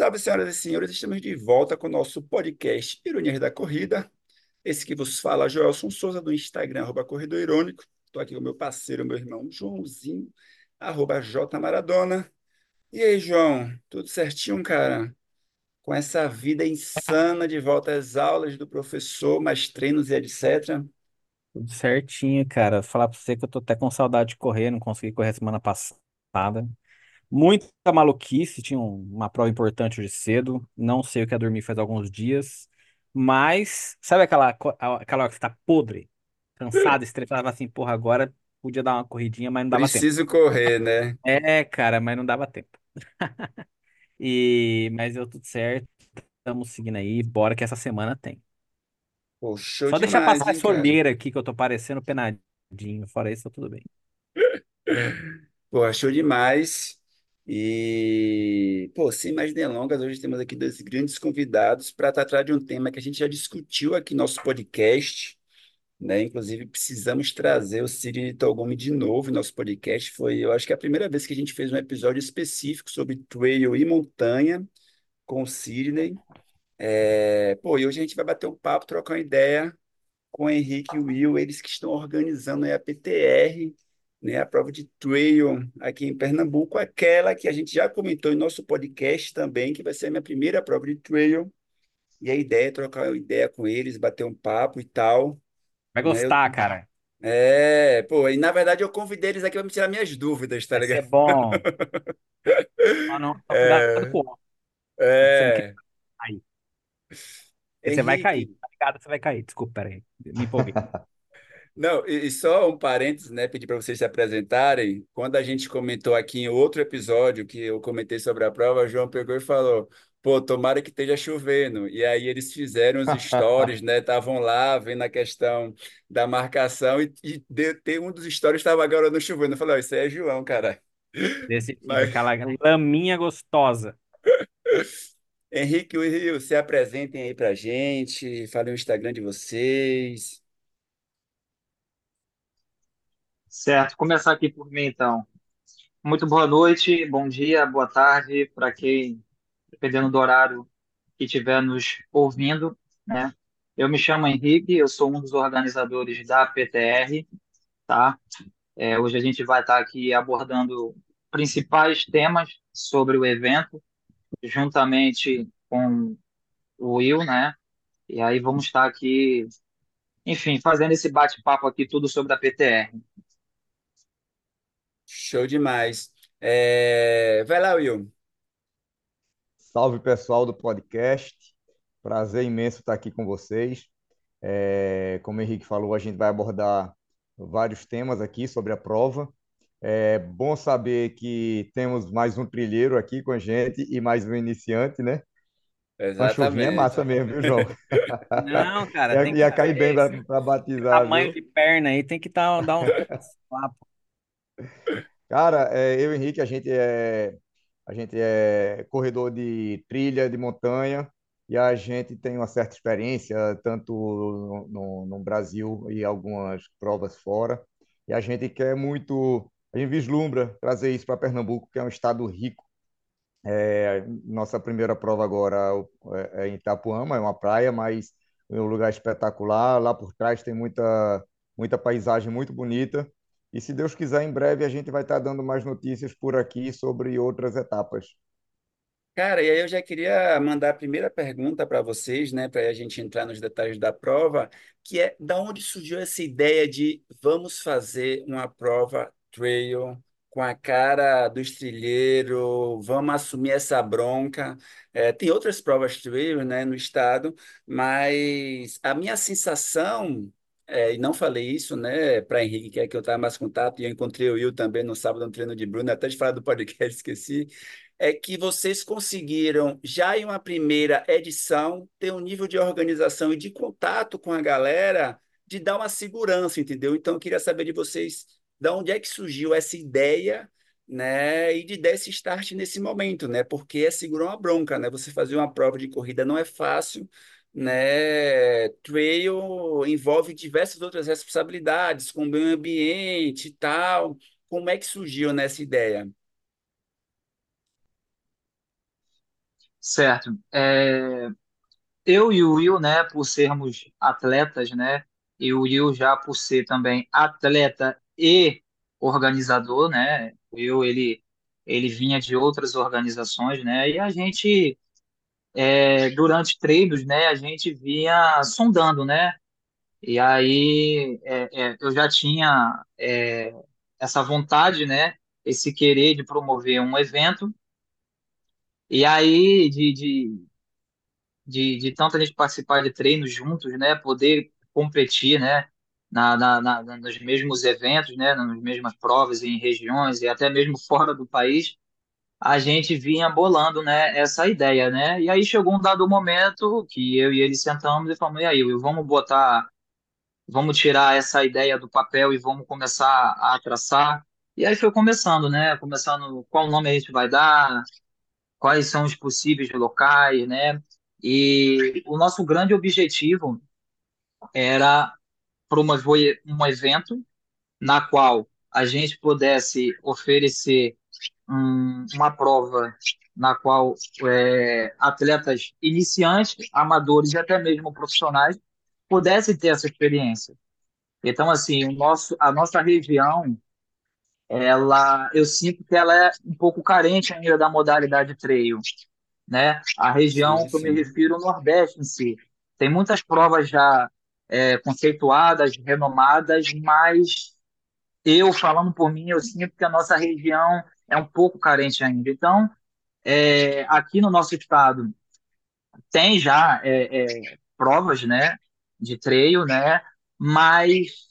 Salve, senhoras e senhores, estamos de volta com o nosso podcast Ironias da Corrida. Esse que vos fala, Joelson Souza, do Instagram, arroba Corredor Irônico. Estou aqui com meu parceiro, meu irmão Joãozinho, arroba J Maradona. E aí, João, tudo certinho, cara? Com essa vida insana de volta às aulas do professor, mais treinos e etc. Tudo certinho, cara. Falar pra você que eu tô até com saudade de correr, não consegui correr semana passada. Muita maluquice, tinha um- uma prova importante hoje cedo. Não sei o que é dormir faz alguns dias. Mas, sabe aquela, aquela hora que você tá podre, cansado, estressado, assim, porra, agora podia dar uma corridinha, mas não dava tempo. Preciso correr, né? É, cara, mas não dava tempo. E, mas deu tudo certo, estamos seguindo aí, bora que essa semana tem. Pô, show Só deixar demais, passar hein, essa cara? olheira aqui que eu tô parecendo penadinho, fora isso, tá tudo bem. Pô, show demais. E, pô, sem mais delongas, hoje temos aqui dois grandes convidados para tratar de um tema que a gente já discutiu aqui no nosso podcast, né? Inclusive, precisamos trazer o Sidney Togumi de novo em nosso podcast. Foi, eu acho que é a primeira vez que a gente fez um episódio específico sobre trail e montanha com o Sidney. É, pô, e hoje a gente vai bater um papo, trocar uma ideia com o Henrique e o Will, eles que estão organizando a PTR, né, a prova de trail aqui em Pernambuco, aquela que a gente já comentou em nosso podcast também, que vai ser a minha primeira prova de trail. E a ideia é trocar uma ideia com eles, bater um papo e tal, Vai né? Eu- gostar, cara. é, pô, e na verdade eu convidei eles aqui para me tirar minhas dúvidas, tá Vai ligado? bom. Só, não, só cuidado É, com óculos, que você não quer é. Porque você vai cair. Henrique, Tá ligado? Você vai cair. Desculpa, peraí. Me empolguei. Não, e, e só um parênteses, né? Pedir para vocês se apresentarem. Quando a gente comentou aqui em outro episódio que eu comentei sobre a prova, o João pegou e falou: pô, tomara que esteja chovendo. E aí eles fizeram os stories, né? Estavam lá vendo a questão da marcação e, e de, ter um dos stories estava agora no chovendo. Eu falei: ó, isso aí é João, cara. Desse Mas, aquela laminha gostosa. Henrique e Will, se apresentem aí pra gente, falem o Instagram de vocês. Certo, começar aqui por mim então. Muito boa noite, bom dia, boa tarde para quem, dependendo do horário que estiver nos ouvindo, né? Eu me chamo Henrique, eu sou um dos organizadores da PTR, tá? É, hoje a gente vai estar aqui abordando principais temas sobre o evento, juntamente com o Will, né? E aí vamos estar aqui, enfim, fazendo esse bate-papo aqui tudo sobre a PTR. Show demais. É, Vai lá, Will. Salve pessoal do podcast, prazer imenso estar aqui com vocês. É, como o Henrique falou, a gente vai abordar vários temas aqui sobre a prova. É bom saber que temos mais um trilheiro aqui com a gente e mais um iniciante, né? Uma chuvinha é Exatamente. massa mesmo, viu, João? Não, cara, Ia, tem que ia cair bem para batizar, tamanho viu? de perna aí, tem que tá, dar uns lá, Cara, é, eu e Henrique, a gente é, a gente é corredor de trilha, de montanha, e a gente tem uma certa experiência, tanto no, no, no Brasil e algumas provas fora. E a gente quer muito, a gente vislumbra trazer isso para Pernambuco, que é um estado rico. É, nossa primeira prova agora é é em Itapuama, é uma praia, mas é um lugar espetacular. Lá por trás tem muita, muita paisagem muito bonita. E se Deus quiser, em breve a gente vai estar dando mais notícias por aqui sobre outras etapas. Cara, e aí eu já queria mandar a primeira pergunta para vocês, né, para a gente entrar nos detalhes da prova, que é da onde surgiu essa ideia de vamos fazer uma prova trail com a cara dos trilheiros, vamos assumir essa bronca. É, tem outras provas trail, né, no estado, mas a minha sensação, é, e não falei isso, né, para Henrique, que é que eu estava mais contato, e eu encontrei o Will também no sábado no treino de Bruno, até de falar do podcast, esqueci é que vocês conseguiram, já em uma primeira edição, ter um nível de organização e de contato com a galera de dar uma segurança, entendeu? Então, eu queria saber de vocês, de onde é que surgiu essa ideia, né? E de dar esse start nesse momento, né? Porque é segurar uma bronca, né? Você fazer uma prova de corrida não é fácil, né? Trail envolve diversas outras responsabilidades, com o meio ambiente e tal. Como é que surgiu nessa ideia? certo. É, eu e o Will, né, por sermos atletas, né, e o Will já por ser também atleta e organizador, né, o Will, ele, ele vinha de outras organizações, né, e a gente, é, durante treinos, né, a gente vinha sondando, né, e aí é, é, eu já tinha é, essa vontade, né, esse querer de promover um evento, e aí de, de de, de tanta gente participar de treinos juntos, né? Poder competir, né? Na, na, na, nos mesmos eventos, né? Nas mesmas provas em regiões e até mesmo fora do país, a gente vinha bolando, né? Essa ideia, né? E aí chegou um dado momento que eu e ele sentamos e falamos, e aí, Will, vamos botar, vamos tirar essa ideia do papel e vamos começar a traçar. E aí foi começando, né? Começando qual nome a gente vai dar, quais são os possíveis locais, né? E o nosso grande objetivo era promover um evento na qual a gente pudesse oferecer um- uma prova na qual é, atletas iniciantes, amadores e até mesmo profissionais pudessem ter essa experiência. Então, assim, o nosso, a nossa região, ela, eu sinto que ela é um pouco carente ainda da modalidade trail né? A região Sim, que eu me sim. refiro, o Nordeste em si. Tem muitas provas já é, conceituadas, renomadas, mas eu, falando por mim, eu sinto que a nossa região é um pouco carente ainda. Então, é, aqui no nosso estado, tem já é, é, provas, né, de trail, né, mas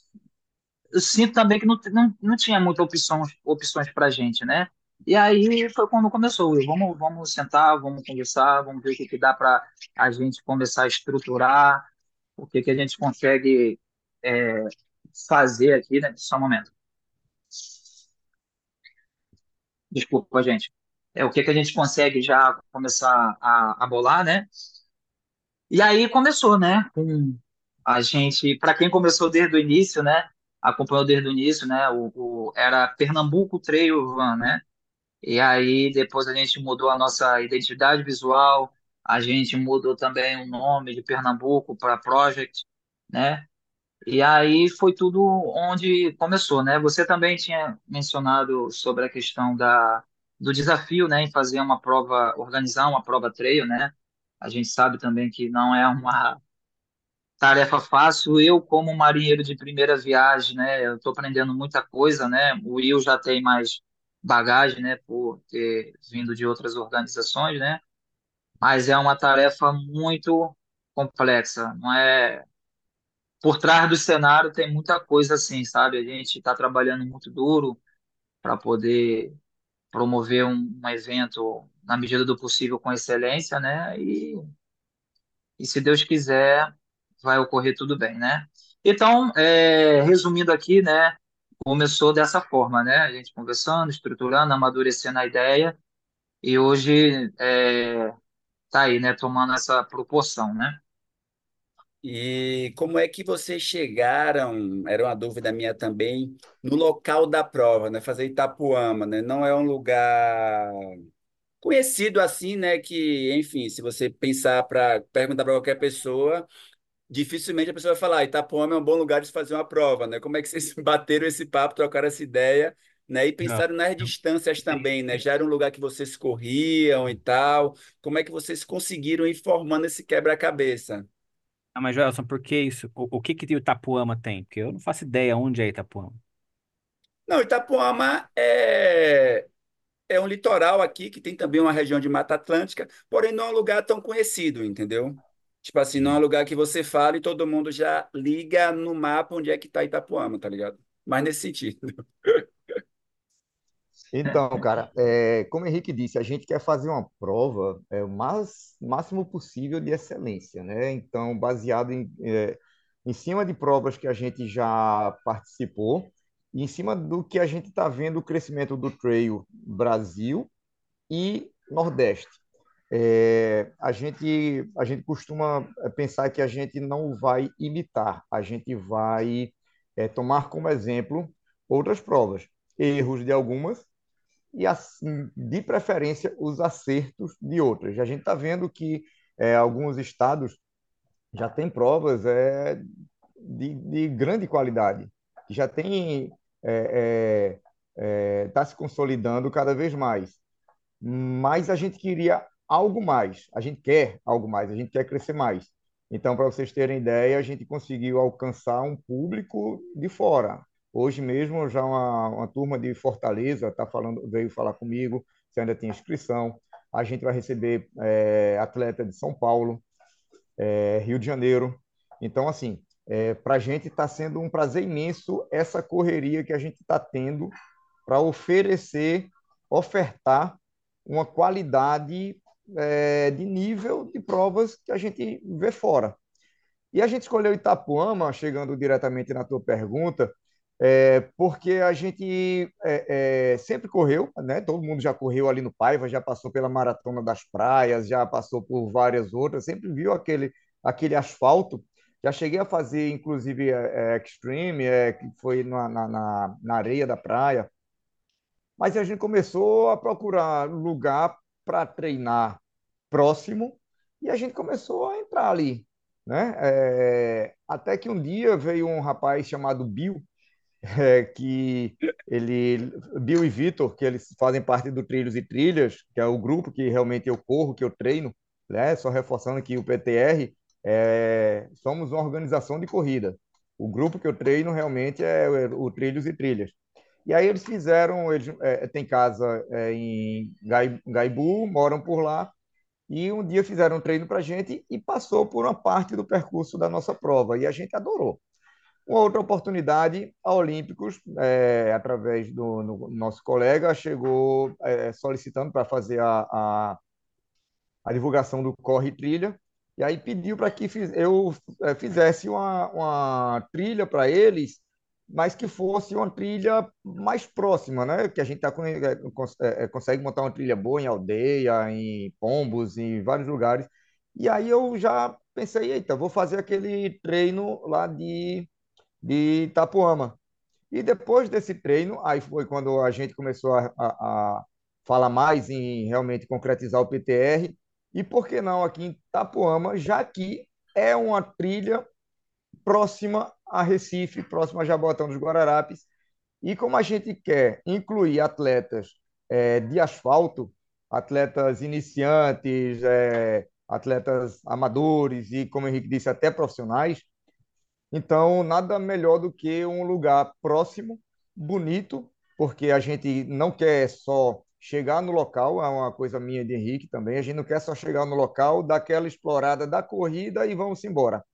eu sinto também que não, não, não tinha muitas opções, opções para gente, né? E aí foi quando começou. Vamos, vamos sentar, vamos conversar, vamos ver o que, que dá para a gente começar a estruturar, o que, que a gente consegue é, fazer aqui, né? Só um momento. Desculpa, gente. É o que, que a gente consegue já começar a, a bolar, né? E aí começou, né? Com a gente, para quem começou desde o início, né? Acompanhou desde o início, né? O, o- era Pernambuco Trail Run, né? E aí depois a gente mudou a nossa identidade visual, a gente mudou também o nome de Pernambuco para Project, né? E aí foi tudo onde começou, né? Você também tinha mencionado sobre a questão da, do desafio, né, em fazer uma prova, organizar uma prova trail, né? A gente sabe também que não é uma tarefa fácil. Eu, como marinheiro de primeira viagem, né, eu estou aprendendo muita coisa, né? O Will já tem mais bagagem, né, por ter vindo de outras organizações, né? Mas é uma tarefa muito complexa, não é? Por trás do cenário tem muita coisa assim, sabe? A gente está trabalhando muito duro para poder promover um, um evento na medida do possível com excelência, né? E e se Deus quiser, vai ocorrer tudo bem, né? Então, é, resumindo aqui, né, começou dessa forma, né? A gente conversando, estruturando, amadurecendo a ideia e hoje é, tá aí, né, tomando essa proporção, né? E como é que vocês chegaram, era uma dúvida minha também, no local da prova, né? Fazer Itapuama, né? Não é um lugar conhecido assim, né? Que, enfim, se você pensar para perguntar para qualquer pessoa, dificilmente a pessoa vai falar, "Ah, Itapuama é um bom lugar de se fazer uma prova, né? Como é que vocês bateram esse papo, trocaram essa ideia, né? E Não. pensaram nas distâncias também, né? Já era um lugar que vocês corriam e tal. Como é que vocês conseguiram ir formando esse quebra-cabeça? Ah, mas, Joelson, por que isso? O, o que que o Itapuama tem? Porque eu não faço ideia onde é Itapuama. Não, Itapuama é, é um litoral aqui que tem também uma região de Mata Atlântica, porém não é um lugar tão conhecido, entendeu? Tipo assim, não é um lugar que você fala e todo mundo já liga no mapa onde é que tá Itapuama, tá ligado? Mas nesse sentido. Então, cara, é, como o Henrique disse, a gente quer fazer uma prova é, o mais, máximo possível de excelência, né? Então, baseado em, é, em cima de provas que a gente já participou e em cima do que a gente está vendo o crescimento do Trail Brasil e Nordeste. É, a gente, a gente costuma é, pensar que a gente não vai imitar, a gente vai é, tomar como exemplo outras provas, erros de algumas e, assim, de preferência, os acertos de outras. A gente está vendo que é, alguns estados já têm provas é, de, de grande qualidade, que já tem está é, é, é tá se consolidando cada vez mais. Mas a gente queria algo mais, a gente quer algo mais, a gente quer crescer mais. Então, para vocês terem ideia, a gente conseguiu alcançar um público de fora. Hoje mesmo, já uma, uma turma de Fortaleza tá falando, veio falar comigo, se ainda tem inscrição. A gente vai receber é, atleta de São Paulo, é, Rio de Janeiro. Então, assim, é, para a gente está sendo um prazer imenso essa correria que a gente está tendo para oferecer, ofertar uma qualidade é, de nível de provas que a gente vê fora. E a gente escolheu Itapuama, chegando diretamente na tua pergunta, é, porque a gente é, é, sempre correu, né? Todo mundo já correu ali no Paiva, já passou pela Maratona das Praias, já passou por várias outras, sempre viu aquele, aquele asfalto. Já cheguei a fazer, inclusive, é, é, Extreme, é, que foi na, na, na areia da praia. Mas a gente começou a procurar lugar para treinar próximo e a gente começou a entrar ali, né? É, até que um dia veio um rapaz chamado Bill, é, que ele, Bill e Vitor, que eles fazem parte do Trilhos e Trilhas, que é o grupo que realmente eu corro, que eu treino, né? Só reforçando que o PTR é, somos uma organização de corrida. O grupo que eu treino realmente é o Trilhos e Trilhas. E aí eles fizeram, eles é, tem casa é, em Gaibu, moram por lá, e um dia fizeram um treino para gente e passou por uma parte do percurso da nossa prova, e a gente adorou. Uma outra oportunidade, a Olímpicos, é, através do no, nosso colega, chegou é, solicitando para fazer a, a, a, divulgação do Corre Trilha, e aí pediu para que fiz, eu é, fizesse uma, uma trilha para eles mas que fosse uma trilha mais próxima, né? Que a gente tá, é, é, consegue montar uma trilha boa em aldeia, em Pombos, em vários lugares. E aí eu já pensei, eita, vou fazer aquele treino lá de, de Itapuama. E depois desse treino, aí foi quando a gente começou a, a, a falar mais em realmente concretizar o PTR. E por que não aqui em Itapuama, já que é uma trilha próxima a Recife, próximo a Jabotão dos Guararapes. E como a gente quer incluir atletas é, de asfalto, atletas iniciantes, é, atletas amadores e, como o Henrique disse, até profissionais, então nada melhor do que um lugar próximo, bonito, porque a gente não quer só chegar no local, é uma coisa minha de Henrique também, a gente não quer só chegar no local, dar aquela explorada da corrida e vamos embora.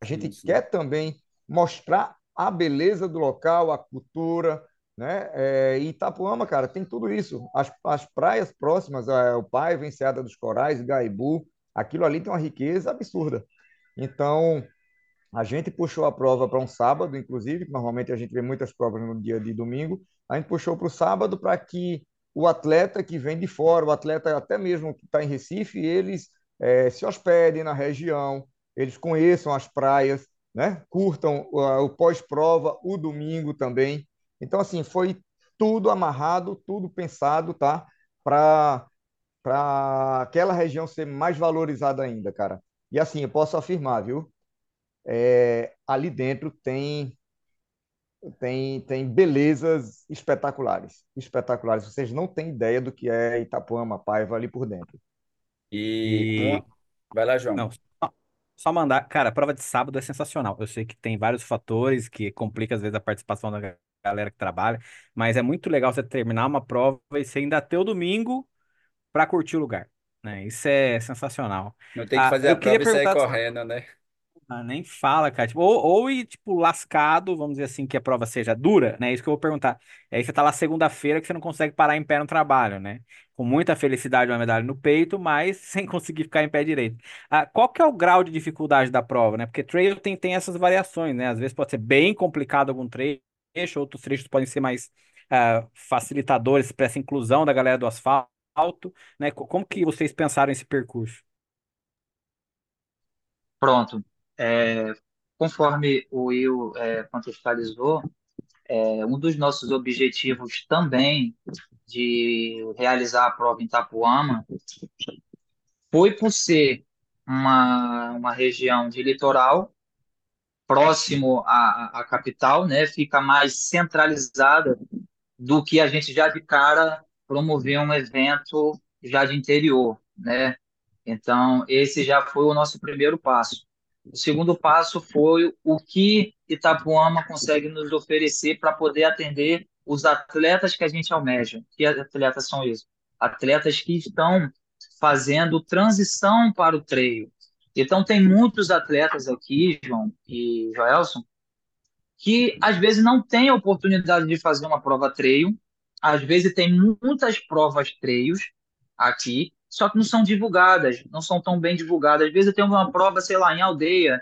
A gente Isso. quer também mostrar a beleza do local, a cultura, né? É, Itapuama, cara, tem tudo isso. As, as praias próximas, é, o Paiva, Enseada dos Corais, Gaibu, aquilo ali tem uma riqueza absurda. Então, a gente puxou a prova para um sábado, inclusive, normalmente a gente vê muitas provas no dia de domingo, a gente puxou para o sábado para que o atleta que vem de fora, o atleta até mesmo que está em Recife, eles é, se hospedem na região, eles conheçam as praias, né? Curtam o, o pós-prova, o domingo também. Então, assim, foi tudo amarrado, tudo pensado, tá? Para aquela região ser mais valorizada ainda, cara. E assim, eu posso afirmar, viu? É, ali dentro tem tem tem belezas espetaculares, espetaculares. Vocês não têm ideia do que é Itapuama, Paiva ali por dentro. E, e... vai lá, João. Não, só mandar, cara, a prova de sábado é sensacional. Eu sei que tem vários fatores que complica às vezes a participação da galera que trabalha, mas é muito legal você terminar uma prova e você ainda ter o domingo para curtir o lugar, né? Isso é sensacional. Não tem que Ah, fazer a eu queria prova e sair perguntar correndo, né? Ah, nem fala, cara. Tipo, ou, ou tipo, lascado, vamos dizer assim, que a prova seja dura, né? Isso que eu vou perguntar. Aí você tá lá segunda-feira que você não consegue parar em pé no trabalho, né? Com muita felicidade, uma medalha no peito, mas sem conseguir ficar em pé direito. Ah, qual que é o grau de dificuldade da prova, né? Porque trail tem, tem essas variações, né? Às vezes pode ser bem complicado algum trecho, outros trechos podem ser mais ah, facilitadores para essa inclusão da galera do asfalto, né? Co- Como que vocês pensaram esse percurso? Pronto. É, conforme o Will é, contextualizou, É, um dos nossos objetivos também de realizar a prova em Itapuama foi por ser uma, uma região de litoral próximo à, à capital, né? Fica mais centralizada do que a gente já de cara promover um evento já de interior, né? Então, esse já foi o nosso primeiro passo. O segundo passo foi o que Itapuama consegue nos oferecer para poder atender os atletas que a gente almeja. Que atletas são esses? Atletas que estão fazendo transição para o treino. Então, tem muitos atletas aqui, João e Joelson, que às vezes não têm oportunidade de fazer uma prova treino, às vezes tem muitas provas treios aqui, só que não são divulgadas, não são tão bem divulgadas. Às vezes tem uma prova, sei lá, em aldeia,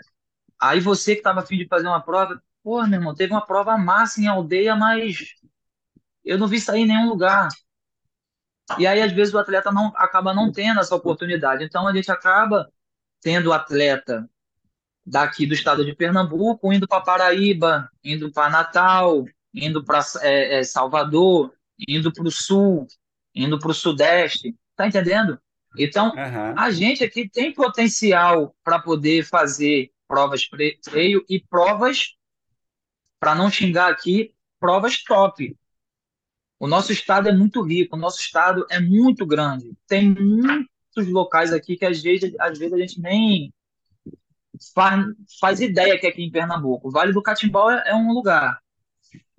aí você que estava afim de fazer uma prova, pô, meu irmão, teve uma prova massa em aldeia, mas eu não vi sair em nenhum lugar. E aí, às vezes, o atleta não acaba não tendo essa oportunidade. Então, a gente acaba tendo atleta daqui do estado de Pernambuco indo para Paraíba, indo para Natal, indo para é, é, Salvador, indo para o sul, indo para o sudeste. Tá entendendo? Então, Aham. a gente aqui tem potencial para poder fazer provas freio e provas, para não xingar aqui, provas top. O nosso estado é muito rico, o nosso estado é muito grande. Tem muitos locais aqui que às vezes, às vezes a gente nem faz, faz ideia que é aqui em Pernambuco. O Vale do Catimbau é, é um lugar.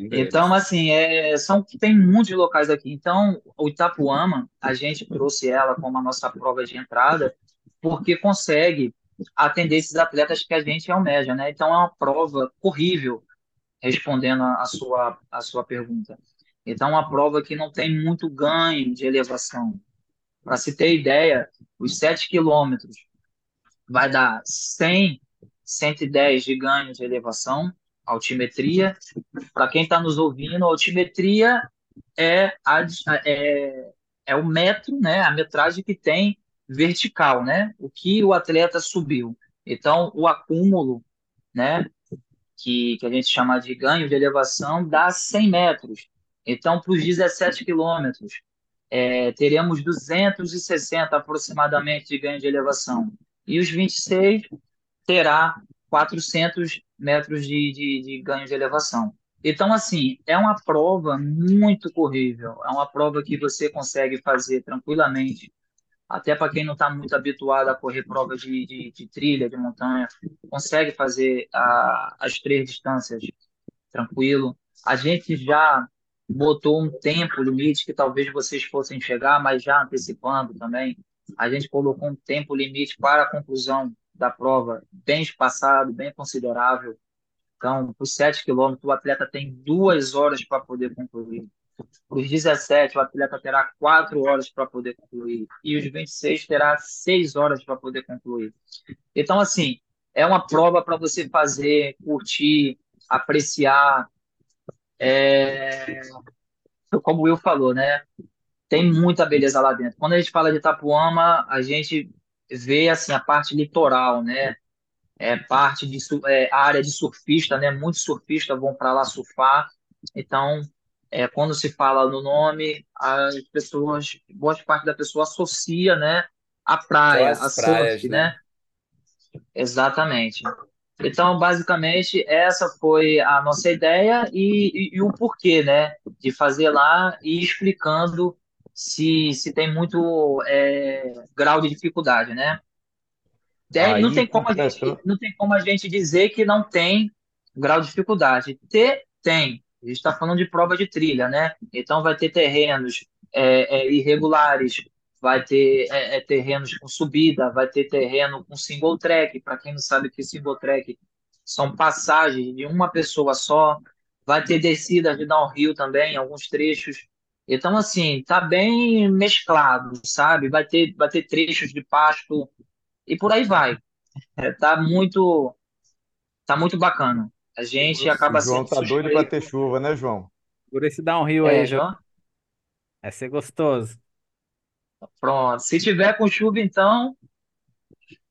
Um Então, assim, é, são, tem muitos locais aqui. Então, o Itapuama, a gente trouxe ela como a nossa prova de entrada, porque consegue atender esses atletas que a gente almeja, né? Então, é uma prova horrível, respondendo a sua, a sua pergunta. Então, é uma prova que não tem muito ganho de elevação. Para se ter ideia, os 7 quilômetros vai dar 100, 110 de ganho de elevação, altimetria. Para quem está nos ouvindo, altimetria é, a, é, é o metro, né, a metragem que tem vertical, né, o que o atleta subiu. Então, o acúmulo, né, que, que a gente chama de ganho de elevação, dá 100 metros. Então, para os 17 quilômetros, é, teremos 260 aproximadamente de ganho de elevação. E os 26 terá 400 metros de, de, de ganho de elevação. Então, assim, é uma prova muito corrível, é uma prova que você consegue fazer tranquilamente, até para quem não está muito habituado a correr prova de, de, de trilha, de montanha, consegue fazer a, as três distâncias tranquilo. A gente já botou um tempo limite que talvez vocês fossem chegar, mas já antecipando também, a gente colocou um tempo limite para a conclusão da prova bem espaçado, bem considerável. Então, por 7 quilômetros, o atleta tem duas horas para poder concluir. Para os 17, o atleta terá quatro horas para poder concluir. E os 26 terá seis horas para poder concluir. Então, assim, é uma prova para você fazer, curtir, apreciar. É, como o Will falou, né? Tem muita beleza lá dentro. Quando a gente fala de Itapuama, a gente vê assim a parte litoral, né? É parte de é, área de surfista, né? Muitos surfistas vão para lá surfar. Então, é, quando se fala no nome, as pessoas, boa parte da pessoa associa, né? A praia, a as praias, surf, né? né? Exatamente. Então, basicamente, essa foi a nossa ideia e, e- e o porquê, né, de fazer lá e explicando se, se tem muito é, grau de dificuldade, né? Tem, não tem como a gente, completando. não tem como a gente dizer que não tem grau de dificuldade. Ter, tem. A gente está falando de prova de trilha, né? Então vai ter terrenos é, é, irregulares, vai ter é, é, terrenos com subida, vai ter terreno com single track. Para quem não sabe que é single track são passagens de uma pessoa só. Vai ter descidas de downhill também, alguns trechos. Então, assim, tá bem mesclado, sabe? Vai ter, vai ter trechos de pasto e por aí vai. É, tá muito, tá muito bacana. A gente O acaba João sendo tá doido para suspeito. ter chuva, né, João? Por esse downhill aí, É, João. João? Vai ser gostoso. Pronto. Se tiver com chuva, então,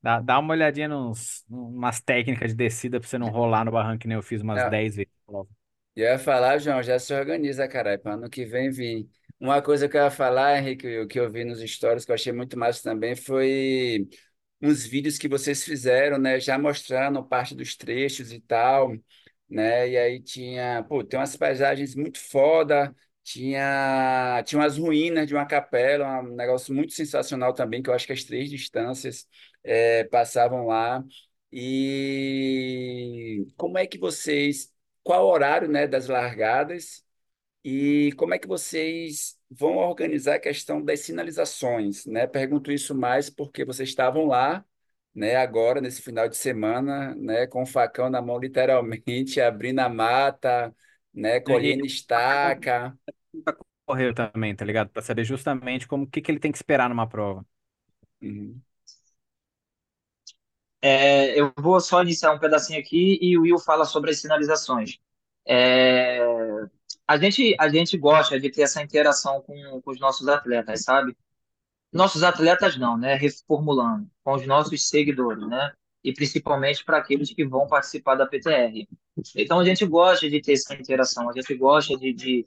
Dá, dá uma olhadinha nos, umas técnicas de descida pra você não rolar no barranco que nem eu fiz umas É, 10 vezes. Logo. E eu ia falar, João, já se organiza, caralho, para ano que vem vir. Uma coisa que eu ia falar, Henrique, o que eu vi nos stories, que eu achei muito massa também, foi uns vídeos que vocês fizeram, né, já mostrando parte dos trechos e tal, né, e aí tinha, pô, tem umas paisagens muito foda, tinha, tinha umas ruínas de uma capela, um negócio muito sensacional também, que eu acho que as três distâncias eh, passavam lá. E como é que vocês, qual o horário, né, das largadas? E como é que vocês vão organizar a questão das sinalizações, né? Pergunto isso mais porque vocês estavam lá, né, agora nesse final de semana, né, com o facão na mão, literalmente, abrindo a mata, né, E colhendo estaca. correu também, tá ligado? Pra saber justamente como o que que ele tem que esperar numa prova. Uhum. É, eu vou só iniciar um pedacinho aqui e o Will fala sobre as sinalizações. É, a gente, a gente gosta de ter essa interação com, com os nossos atletas, sabe? Nossos atletas não, né? Reformulando, com os nossos seguidores, né? E principalmente para aqueles que vão participar da PTR. Então a gente gosta de ter essa interação, a gente gosta de, de,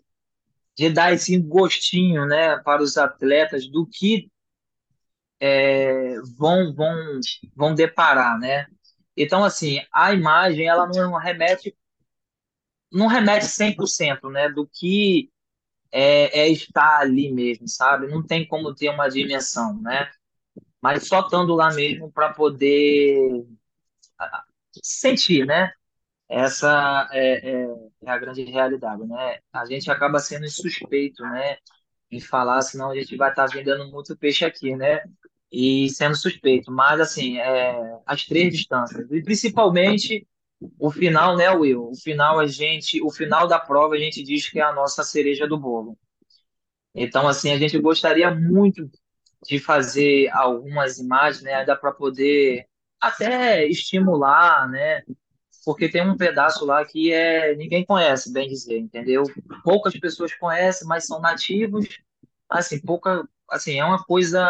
de dar esse gostinho, né, para os atletas do que é, vão, vão, vão deparar, né? Então, assim, a imagem, ela não remete, não remete 100%, né, do que é, é estar ali mesmo, sabe? Não tem como ter uma dimensão, né? Mas só estando lá mesmo para poder sentir, né? Essa é, é, é a grande realidade, né? A gente acaba sendo suspeito, né? Em falar, senão a gente vai estar vendendo muito peixe aqui, né? E sendo suspeito. Mas, assim, é, as três distâncias. E principalmente o final, né, Will? O final, a gente, o final da prova, a gente diz que é a nossa cereja do bolo. Então, assim, a gente gostaria muito de fazer algumas imagens, né? Ainda para poder até estimular, né? Porque tem um pedaço lá que é ninguém conhece, bem dizer, entendeu? Poucas pessoas conhecem, mas são nativos, assim, pouca, assim, é uma coisa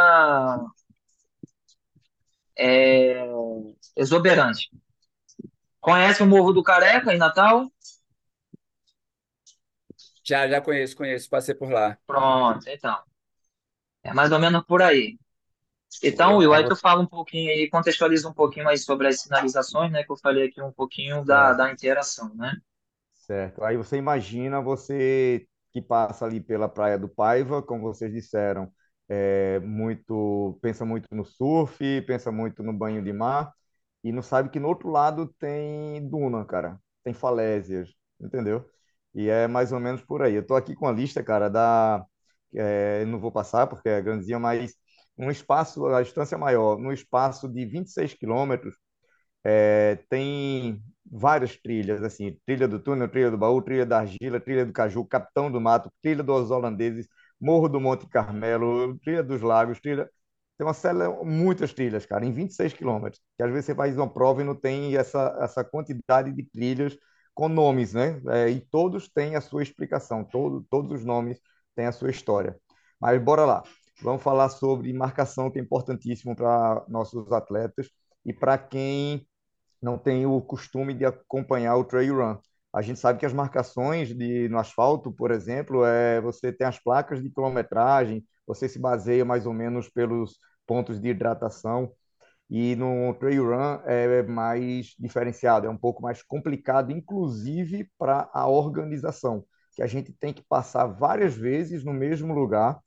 é, exuberante. Conhece o Morro do Careca em Natal? Já, já conheço, conheço, passei por lá. Pronto, então. É mais ou menos por aí. Então, Will, Aí aí tu fala um pouquinho aí, contextualiza um pouquinho aí sobre as sinalizações, né? Que eu falei aqui um pouquinho da, certo, da interação, né? certo. Aí você imagina você que passa ali pela Praia do Paiva, como vocês disseram, é muito, pensa muito no surf, pensa muito no banho de mar, e não sabe que no outro lado tem duna, cara, tem falésias, entendeu? E é mais ou menos por aí. Eu tô aqui com a lista, cara, da, é, não vou passar porque é grandezinha, mas um espaço, a distância maior, no espaço de 26 quilômetros, é, tem várias trilhas, assim, trilha do túnel, trilha do baú, trilha da argila, trilha do caju, Capitão do Mato, trilha dos holandeses, Morro do Monte Carmelo, trilha dos lagos, trilha... Tem uma série, muitas trilhas, cara, em 26 quilômetros, que às vezes você faz uma prova e não tem essa, essa quantidade de trilhas com nomes, né? É, e todos têm a sua explicação, todo, todos os nomes têm a sua história. Mas bora lá. Vamos falar sobre marcação, que é importantíssimo para nossos atletas e para quem não tem o costume de acompanhar o trail run. A gente sabe que as marcações de, no asfalto, por exemplo, é você tem as placas de quilometragem, você se baseia mais ou menos pelos pontos de hidratação, e no trail run é mais diferenciado, é um pouco mais complicado, inclusive para a organização, que a gente tem que passar várias vezes no mesmo lugar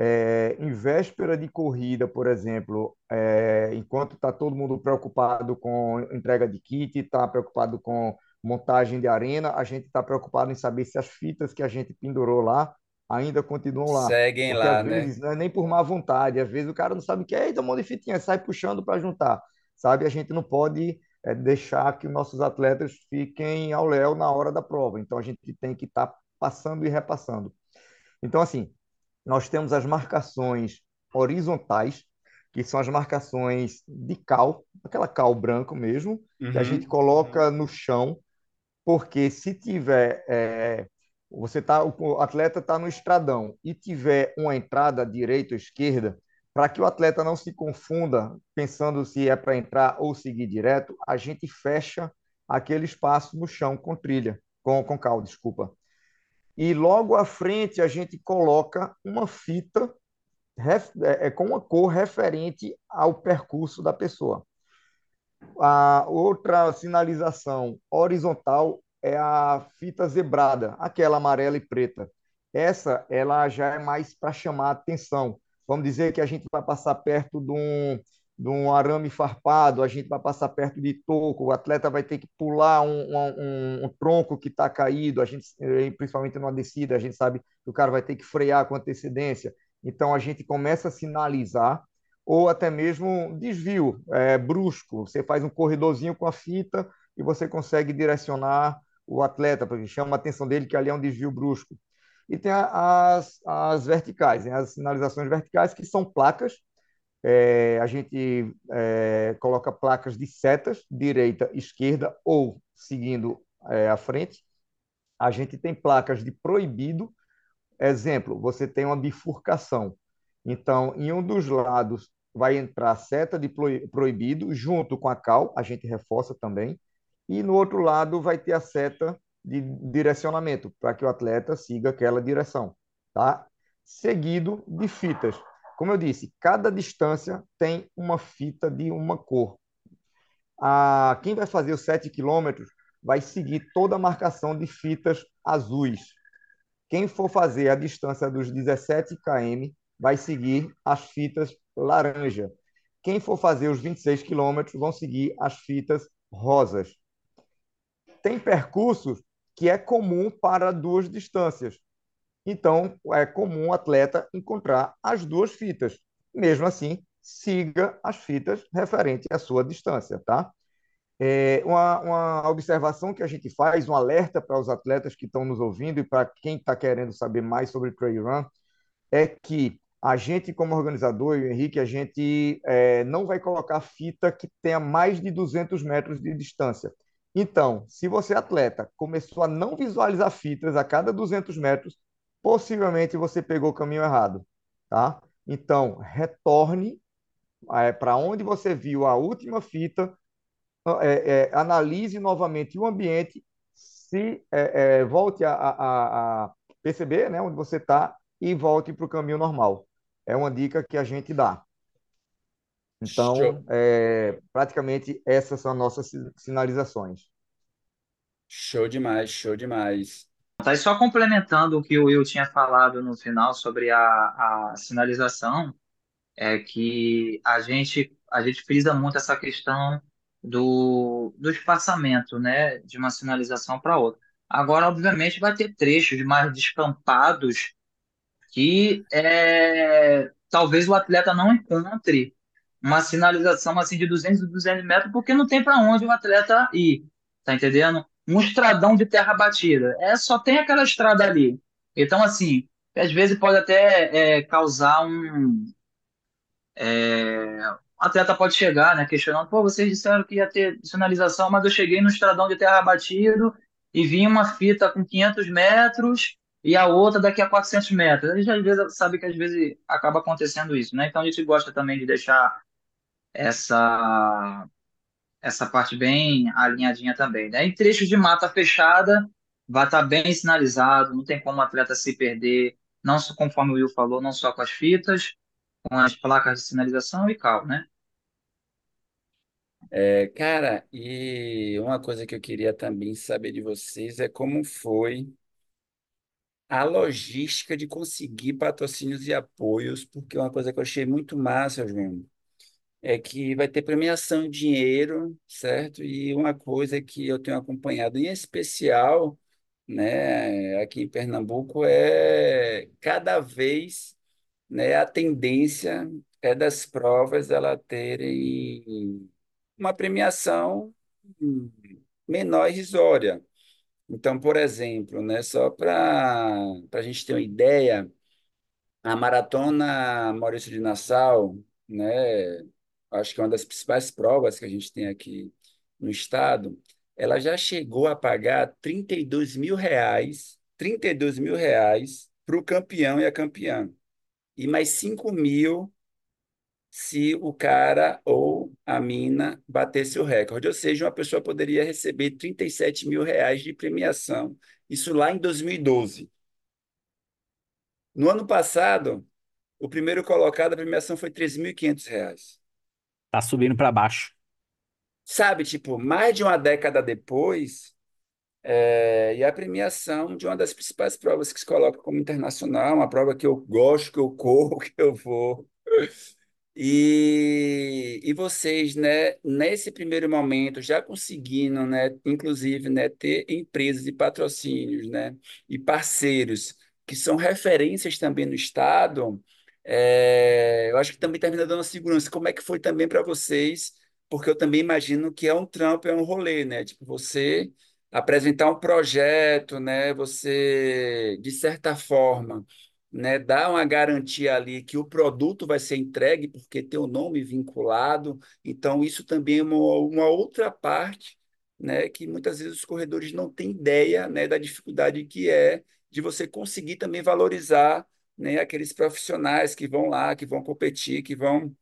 é, em véspera de corrida, por exemplo, é, enquanto está todo mundo preocupado com entrega de kit, está preocupado com montagem de arena, a gente está preocupado em saber se as fitas que a gente pendurou lá ainda continuam lá. Seguem Porque às lá, né? vezes não é nem por má vontade, às vezes o cara não sabe o que é, então um monte de fitinha, sai puxando para juntar, sabe? A gente não pode é, deixar que os nossos atletas fiquem ao léu na hora da prova, então a gente tem que estar tá passando e repassando. Então, assim, nós temos as marcações horizontais, que são as marcações de cal, aquela cal branco mesmo, que a gente Uhum. coloca no chão, porque se tiver, é, você tá, o atleta está no estradão e tiver uma entrada direita ou esquerda, para que o atleta não se confunda pensando se é para entrar ou seguir direto, a gente fecha aquele espaço no chão com trilha, com, com cal, desculpa. E logo à frente a gente coloca uma fita é, é, com uma cor referente ao percurso da pessoa. A outra sinalização horizontal é a fita zebrada, aquela amarela e preta. Essa, ela já é mais para chamar atenção. Vamos dizer que a gente vai passar perto de um, de um arame farpado, a gente vai passar perto de toco, o atleta vai ter que pular um, um, um tronco que está caído, a gente, eh, principalmente numa descida, a gente sabe que o cara vai ter que frear com antecedência. Então a gente começa a sinalizar, ou até mesmo desvio é, brusco. Você faz um corredorzinho com a fita e você consegue direcionar o atleta, porque chama a atenção dele que ali é um desvio brusco. E tem as, as verticais, né? as sinalizações verticais, que são placas. É, a gente é, coloca placas de setas, direita, esquerda, ou seguindo é, à frente. A gente tem placas de proibido. Exemplo, você tem uma bifurcação. Então, em um dos lados vai entrar a seta de proibido, junto com a cal, a gente reforça também e no outro lado vai ter a seta de direcionamento para que o atleta siga aquela direção, tá? Seguido de fitas. Como eu disse, cada distância tem uma fita de uma cor. A, quem vai fazer os 7 quilômetros vai seguir toda a marcação de fitas azuis. Quem for fazer a distância dos 17 km vai seguir as fitas laranja. Quem for fazer os 26 quilômetros vão seguir as fitas rosas tem percursos que é comum para duas distâncias. Então, é comum o atleta encontrar as duas fitas. Mesmo assim, siga as fitas referentes à sua distância, tá? É uma, uma observação que a gente faz, um alerta para os atletas que estão nos ouvindo e para quem está querendo saber mais sobre trail run, é que a gente, como organizador, e o Henrique, a gente é, não vai colocar fita que tenha mais de 200 metros de distância. Então, se você, atleta, começou a não visualizar fitas a cada 200 metros, possivelmente você pegou o caminho errado, tá? Então, retorne é, para onde você viu a última fita, é, é, analise novamente o ambiente, se é, é, volte a, a, a, perceber né, onde você está e volte para o caminho normal. É uma dica que a gente dá. Então, é, praticamente essas são as nossas sinalizações. Show demais, show demais. Tá, e só complementando o que o Will tinha falado no final sobre a, a sinalização, é que a gente, a gente frisa muito essa questão do, do espaçamento, né, de uma sinalização para outra. Agora, obviamente, vai ter trechos mais descampados que é, talvez o atleta não encontre uma sinalização assim de 200 e 200 metros, porque não tem para onde o atleta ir, tá entendendo? Um estradão de terra batida, é só tem aquela estrada ali. Então, assim, às vezes pode até é, causar um. É, o atleta pode chegar, né, questionando, pô, vocês disseram que ia ter sinalização, mas eu cheguei no estradão de terra batido e vi uma fita com 500 metros e a outra daqui a 400 metros. A gente às vezes sabe que às vezes acaba acontecendo isso, né? Então a gente gosta também de deixar essa essa parte bem alinhadinha também, né? Em trechos de mata fechada, vai estar bem sinalizado, não tem como o atleta se perder, não só conforme o Will falou, não só com as fitas, com as placas de sinalização e cal, né? É, cara, e uma coisa que eu queria também saber de vocês é como foi a logística de conseguir patrocínios e apoios, porque uma coisa que eu achei muito massa, João, é que vai ter premiação em dinheiro, certo? E uma coisa que eu tenho acompanhado em especial, né, aqui em Pernambuco é cada vez, né, a tendência é das provas ela terem uma premiação menor irrisória. Então, por exemplo, né, só para a gente ter uma ideia, a maratona Maurício de Nassau, né, acho que é uma das principais provas que a gente tem aqui no estado, ela já chegou a pagar 32 mil reais, 32 mil reais para o campeão e a campeã. E mais 5 mil se o cara ou a mina batesse o recorde. Ou seja, uma pessoa poderia receber 37 mil reais de premiação. Isso lá em 2012. No ano passado, o primeiro colocado, a premiação foi 3.500 reais. Tá subindo para baixo. Sabe, tipo, mais de uma década depois, é, e a premiação de uma das principais provas que se coloca como internacional, uma prova que eu gosto, que eu corro, que eu vou. E, e vocês, né, nesse primeiro momento, já conseguindo, né, inclusive, né, ter empresas e patrocínios, né, e parceiros que são referências também no Estado, é, eu acho que também termina dando segurança. Como é que foi também para vocês? Porque eu também imagino que é um trampo, é um rolê, né? Tipo, você apresentar um projeto, né? Você, de certa forma né, dá uma garantia ali que o produto vai ser entregue porque tem o nome vinculado. Então, isso também é uma, uma outra parte, né, que muitas vezes os corredores não têm ideia, né, da dificuldade que é de você conseguir também valorizar, né, aqueles profissionais que vão lá, que vão competir, que vão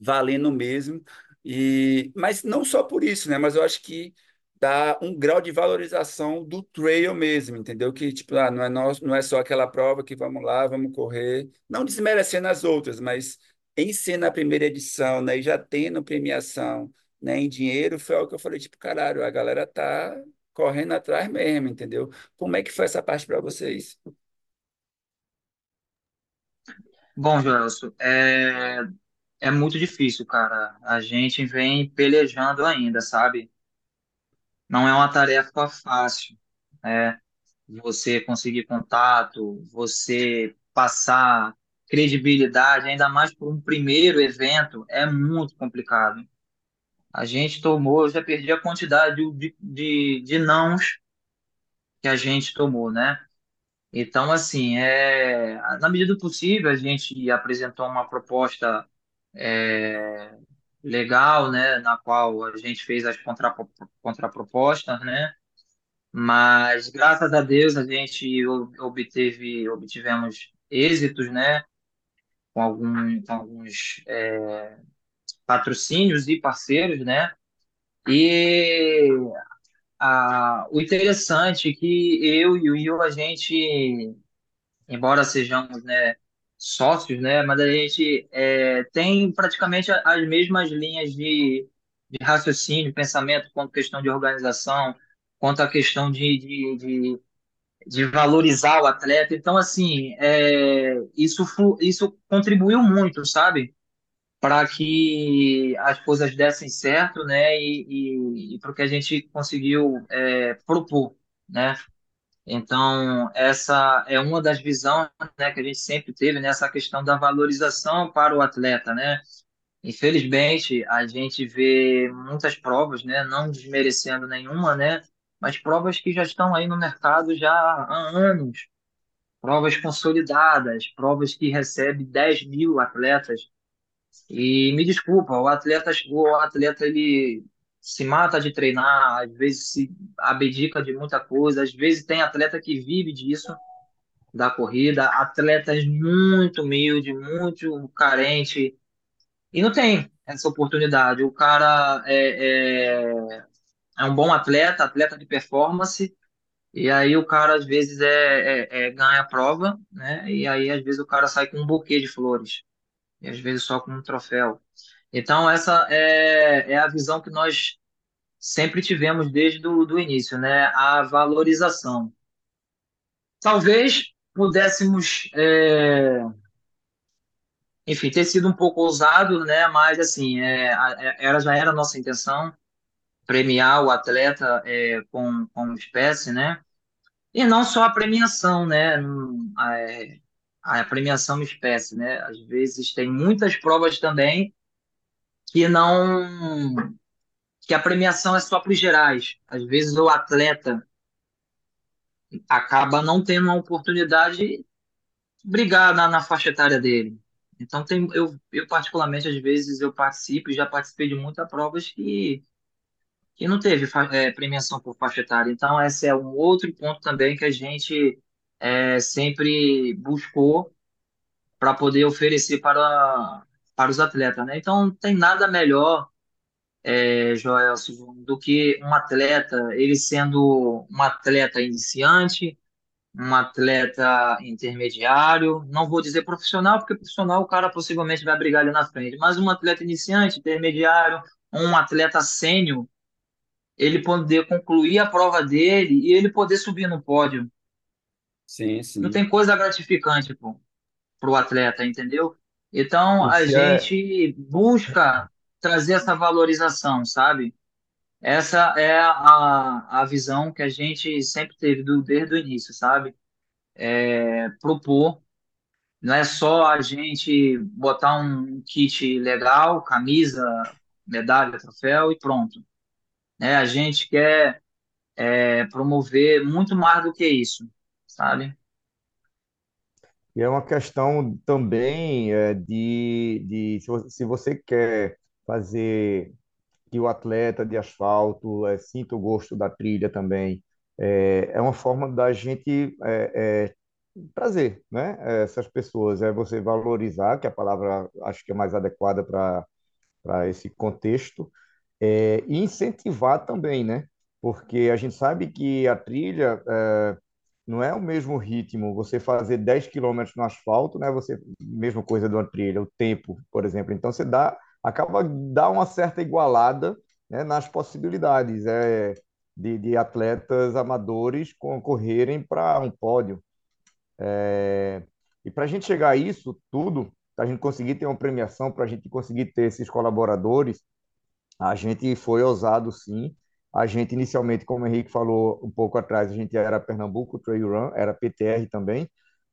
valendo mesmo. E, mas não só por isso, né? Mas eu acho que dá um grau de valorização do trail mesmo, entendeu? Que tipo, ah, não é nós, não é só aquela prova que vamos lá, vamos correr, não desmerecendo as outras, mas em ser na primeira edição, né, e já tendo premiação, né, em dinheiro, foi algo que eu falei, tipo, caralho, a galera tá correndo atrás mesmo, entendeu? Como é que foi essa parte para vocês? Bom, Gelson, é, é muito difícil, cara. A gente vem pelejando ainda, sabe? Não é uma tarefa fácil, né? Você conseguir contato, você passar credibilidade, ainda mais por um primeiro evento, é muito complicado. A gente tomou, eu já perdi a quantidade de, de, de nãos que a gente tomou, né? Então, assim, é, na medida do possível, a gente apresentou uma proposta é, legal, né, na qual a gente fez as contra, contrapropostas, né? Mas graças a Deus a gente obteve, obtivemos êxitos, né, com, algum, com alguns é, patrocínios e parceiros, né? E a, o interessante é que eu e o Will, a gente, embora sejamos, né, sócios, né, mas a gente é, tem praticamente as mesmas linhas de, de raciocínio, pensamento, quanto questão de organização, quanto a questão de, de, de, de valorizar o atleta. Então, assim, é, isso, isso contribuiu muito, sabe? Para que as coisas dessem certo, né? E, e, e para o que a gente conseguiu é, propor, né? Então, essa é uma das visões né, que a gente sempre teve nessa questão da valorização para o atleta, né? Infelizmente, a gente vê muitas provas, né, não desmerecendo nenhuma, né, mas provas que já estão aí no mercado já há anos, provas consolidadas, provas que recebem 10 mil atletas. E me desculpa, o atleta, o atleta ele se mata de treinar, às vezes se abdica de muita coisa, às vezes tem atleta que vive disso, da corrida, atletas muito humilde, muito carente, e não tem essa oportunidade. O cara é, é, é um bom atleta, atleta de performance, e aí o cara às vezes é, é, é, ganha a prova, né? E aí às vezes o cara sai com um buquê de flores, e às vezes só com um troféu. Então essa é, é a visão que nós sempre tivemos desde o do início, né? A valorização. Talvez pudéssemos é, enfim, ter sido um pouco ousado, né? Mas assim, é, é, era já era a nossa intenção premiar o atleta é, com, com espécie, né? E não só a premiação, né? A, a premiação espécie, né? Às vezes tem muitas provas também que não que a premiação é só para os gerais. Às vezes o atleta acaba não tendo uma oportunidade de brigar na, na faixa etária dele. Então tem, eu, eu particularmente às vezes eu participo, já participei de muitas provas que que não teve é, premiação por faixa etária. Então esse é um outro ponto também que a gente é, sempre buscou para poder oferecer para para os atletas, né? Então, não tem nada melhor, é, Joel, do que um atleta, ele sendo um atleta iniciante, um atleta intermediário, não vou dizer profissional, porque profissional o cara possivelmente vai brigar ali na frente, mas um atleta iniciante, intermediário, um atleta sênior, ele poder concluir a prova dele e ele poder subir no pódio. Sim, Não sim. tem coisa gratificante, para o atleta, entendeu? Então a Isso é, gente busca trazer essa valorização, sabe? Essa é a, a visão que a gente sempre teve do, desde o início, sabe? É propor, não é só a gente botar um kit legal, camisa, medalha, troféu e pronto. Né? A gente quer é, promover muito mais do que isso, sabe? e é uma questão também é, de, de se você, quer fazer que o atleta de asfalto é, sinta o gosto da trilha também, é, é uma forma da gente é, é, trazer, né, essas pessoas, é você valorizar, que é a palavra acho que é mais adequada para para esse contexto, é, e incentivar também, né? Porque a gente sabe que a trilha é, não é o mesmo ritmo. Você fazer 10 quilômetros no asfalto, né? Você, mesma coisa uma trilha, o tempo, por exemplo. Então você dá, acaba dá uma certa igualada, né, nas possibilidades é, de, de atletas amadores concorrerem para um pódio. É, e para a gente chegar a isso tudo, para a gente conseguir ter uma premiação, para a gente conseguir ter esses colaboradores, a gente foi ousado, sim. A gente, inicialmente, como o Henrique falou um pouco atrás, a gente era Pernambuco Trail Run, era PTR também,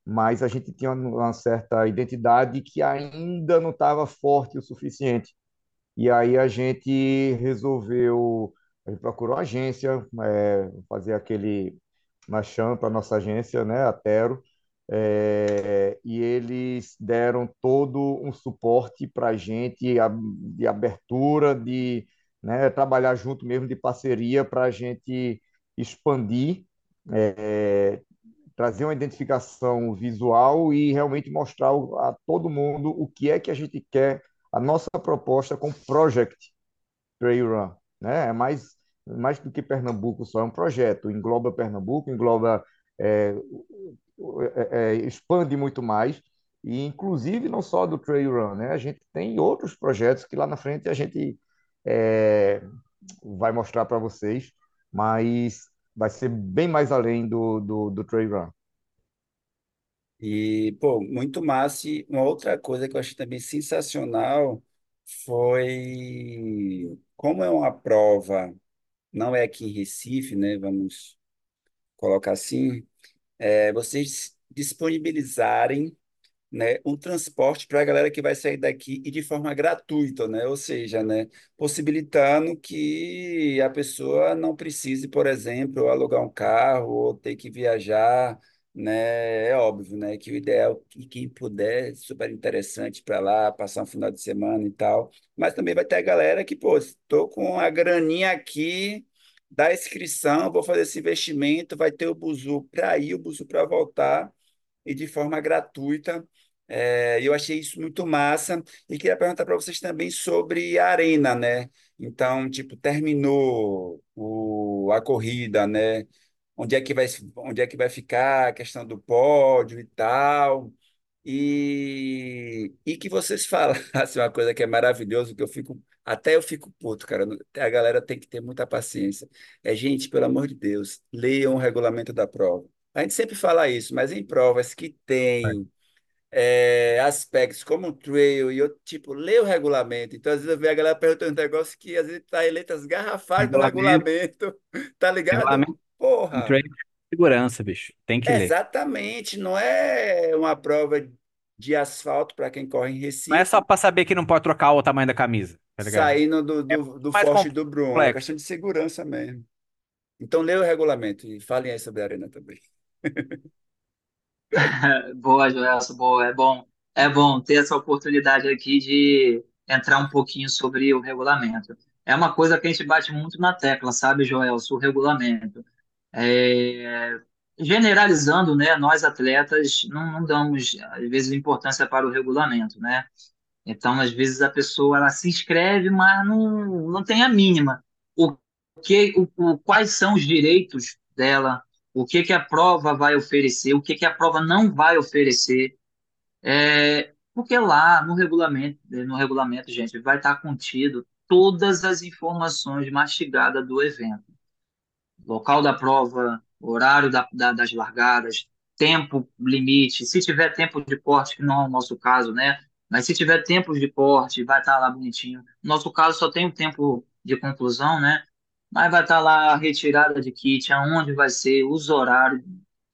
mas a gente tinha uma certa identidade que ainda não estava forte o suficiente. E aí a gente resolveu, a gente procurou agência, é, fazer aquele machão para nossa agência, né, a Tero, é, e eles deram todo um suporte para a gente de abertura, de né, trabalhar junto mesmo de parceria para a gente expandir, é, trazer uma identificação visual e realmente mostrar o- a todo mundo o que é que a gente quer, a nossa proposta com Project Trail Run, né? É mais, mais do que Pernambuco só, é um projeto, engloba Pernambuco, engloba é, é, é, expande muito mais, e inclusive não só do Trail Run, né? A gente tem outros projetos que lá na frente a gente é, vai mostrar para vocês, mas vai ser bem mais além do, do, do Trail Run. E, pô, muito massa. E uma outra coisa que eu achei também sensacional foi como é uma prova, não é aqui em Recife, né? Vamos colocar assim, é, vocês disponibilizarem né, um transporte para a galera que vai sair daqui e de forma gratuita, né? Ou seja, né, possibilitando que a pessoa não precise, por exemplo, alugar um carro ou ter que viajar, né? É óbvio, né, que o ideal é que quem puder, super interessante para lá, passar um final de semana e tal. Mas também vai ter a galera que, pô, estou com a graninha aqui da inscrição, vou fazer esse investimento, vai ter o buzu para ir, o buzu para voltar e de forma gratuita. É, eu achei isso muito massa e queria perguntar para vocês também sobre a arena, né? Então, tipo, terminou o, a corrida, né? Onde é que vai, onde é que vai ficar a questão do pódio e tal. E, e que vocês falassem uma coisa que é maravilhoso, que eu fico, até eu fico puto, cara. A galera tem que ter muita paciência. É, gente, pelo amor de Deus, leiam o regulamento da prova. A gente sempre fala isso, mas em provas que tem é, aspectos como o trail e eu, tipo, lê o regulamento. Então, às vezes eu vejo a galera perguntando um negócio que às vezes tá em letras garrafais do Regulamento, tá ligado? regulamento Porra, treino de segurança, bicho. Tem que ler. exatamente, não é uma prova de asfalto para quem corre em Não é só Recife, pra saber que não pode trocar o tamanho da camisa, tá saindo do, É do, mais Forte do Brum, é questão de segurança mesmo. Então, lê o regulamento e falem aí sobre a arena também. Boa, Joelson, boa. É bom, é bom ter essa oportunidade aqui de entrar um pouquinho sobre o regulamento. É uma coisa que a gente bate muito na tecla, sabe, Joelson, o regulamento. É, generalizando, né, nós atletas não, não damos, às vezes, importância para o regulamento, né? Então, às vezes a pessoa ela se inscreve, mas não, não tem a mínima. O que, o, o- quais são os direitos dela? O que que a prova vai oferecer? O que que a prova não vai oferecer? É, porque lá no regulamento, no regulamento, gente, vai estar contido todas as informações mastigadas do evento local da prova, horário da, da- das largadas, tempo limite, se tiver tempo de corte, que não é o nosso caso, né? Mas se tiver tempo de corte, vai estar lá bonitinho. No nosso caso, só tem o tempo de conclusão, né? Mas vai estar lá a retirada de kit, aonde vai ser, os horários,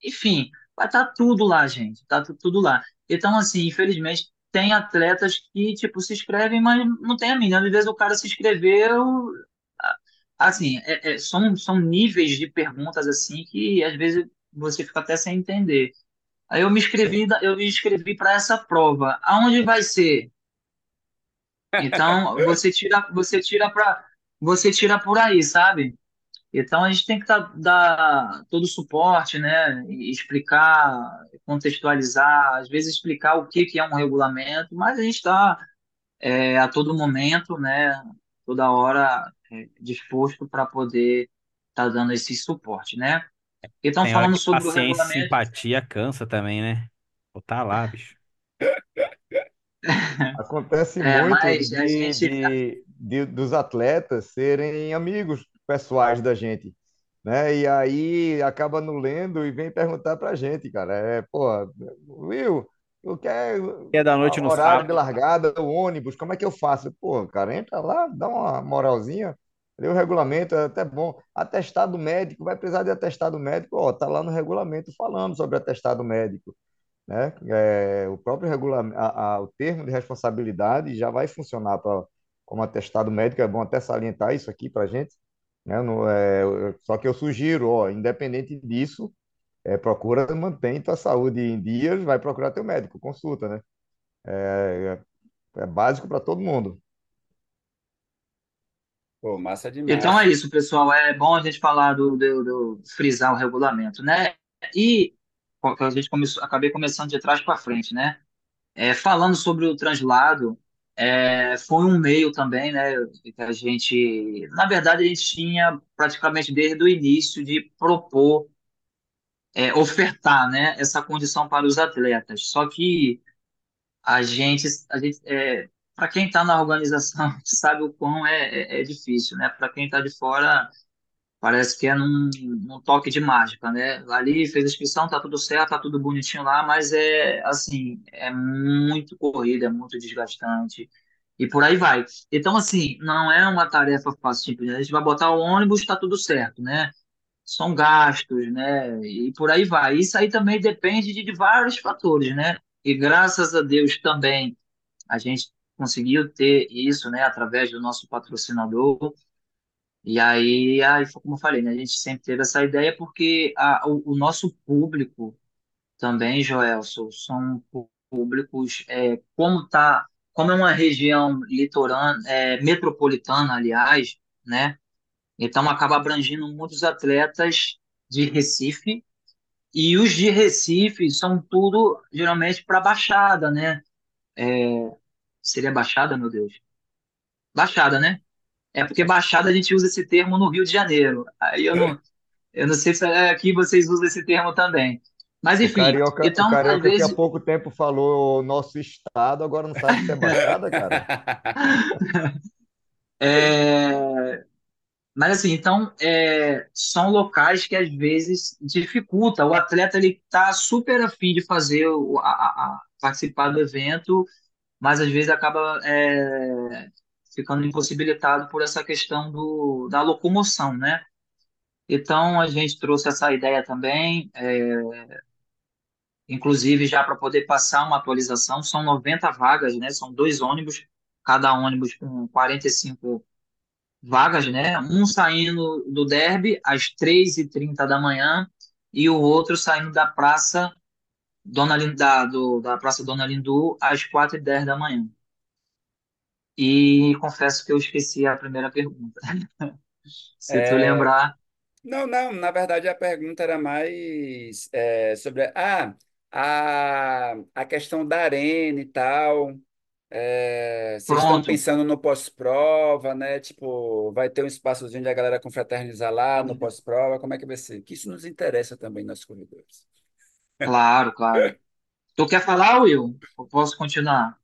enfim, vai estar tudo lá, gente, tá tu- tudo lá. Então, assim, infelizmente, tem atletas que, tipo, se inscrevem, mas não tem a mínima. Às vezes o cara se inscreveu, Assim, é- é- são, são níveis de perguntas assim que às vezes você fica até sem entender. Aí eu me inscrevi, eu me inscrevi para essa prova. Aonde vai ser? Então você tira, você tira para, você tira por aí, sabe? Então a gente tem que tá- dar todo o suporte, né? E explicar, contextualizar, às vezes explicar o que que é um regulamento, mas a gente está é, a todo momento, né, toda hora é, disposto para poder estar dando esse suporte, né? Então, Tem falando sobre o paciência e regulamento, simpatia cansa também, né? Pô, tá lá, bicho. Acontece é, muito de, gente, de, de- dos atletas serem amigos pessoais da gente, né? E aí acaba não lendo e vem perguntar pra gente, cara. É, pô, Will, eu quero Dia da noite no horário de sábado. largada, o ônibus, como é que eu faço? Pô, cara, entra lá, dá uma moralzinha. Lê o regulamento, é até bom. Atestado médico, vai precisar de atestado médico, ó, tá lá no regulamento falando sobre atestado médico né? É, o próprio regulamento, o termo de responsabilidade já vai funcionar pra, como atestado médico, é bom até salientar isso aqui para a gente, né? No, é, só que eu sugiro, ó, independente disso, é, procura manter tua saúde em dias, vai procurar teu médico, consulta, né? É, é básico para todo mundo. Pô, massa então demais. é isso, pessoal. É bom a gente falar do, do, do- frisar o regulamento, né? E a gente começou, acabei começando de trás para frente, né? É, falando sobre o translado, é, foi um meio também, né, que a gente, na verdade, a gente tinha praticamente desde o início de propor, é, ofertar, né, essa condição para os atletas. Só que a gente, a gente, é, para quem está na organização, sabe o quão é, é, é difícil, né? Para quem está de fora Parece que é num, num toque de mágica, né? Ali fez a inscrição, tá tudo certo, tá tudo bonitinho lá, mas é assim, é muito corrida, é muito desgastante e por aí vai. Então, assim, não é uma tarefa fácil, simples. né? A gente vai botar o ônibus, tá tudo certo, né? São gastos, né? E por aí vai. Isso aí também depende de, de vários fatores, né? E graças a Deus também a gente conseguiu ter isso, né? Através do nosso patrocinador e aí, aí como eu falei, né? A gente sempre teve essa ideia porque a, o, o nosso público também, Joelson, são públicos, é, como tá, como é uma região litorânea, é, metropolitana, aliás, né? Então acaba abrangindo muitos atletas de Recife e os de Recife são tudo geralmente para Baixada, né? É, seria Baixada, meu Deus? Baixada, né? É porque Baixada a gente usa esse termo no Rio de Janeiro. Aí eu não, Eu não sei se é aqui vocês usam esse termo também. Mas O enfim, carioca, o então, às carioca que há vezes. pouco tempo falou nosso estado, agora não sabe se é Baixada, cara. é, Mas assim, então, é, são locais que às vezes dificulta. O atleta ele tá super afim de fazer, o, a, a- a- participar do evento, mas às vezes acaba é, ficando impossibilitado por essa questão do, da locomoção, né? Então, a gente trouxe essa ideia também. é, Inclusive, já para poder passar uma atualização, são 90 vagas, né? São dois ônibus, cada ônibus com 45 vagas, né? Um saindo do Derby às três e trinta da manhã e o outro saindo da Praça Dona do, da Praça Dona Lindu às quatro e dez da manhã. E confesso que eu esqueci a primeira pergunta. Se tu É, lembrar, não, não, na verdade a pergunta era mais é, sobre ah, a, a questão da arena e tal. É, vocês estão pensando no pós-prova, né? Tipo, vai ter um espaçozinho de a galera confraternizar lá no pós-prova, como é que vai ser? Que isso nos interessa também, nossos corredores. Claro, claro. Tu quer falar, Will? Eu posso continuar?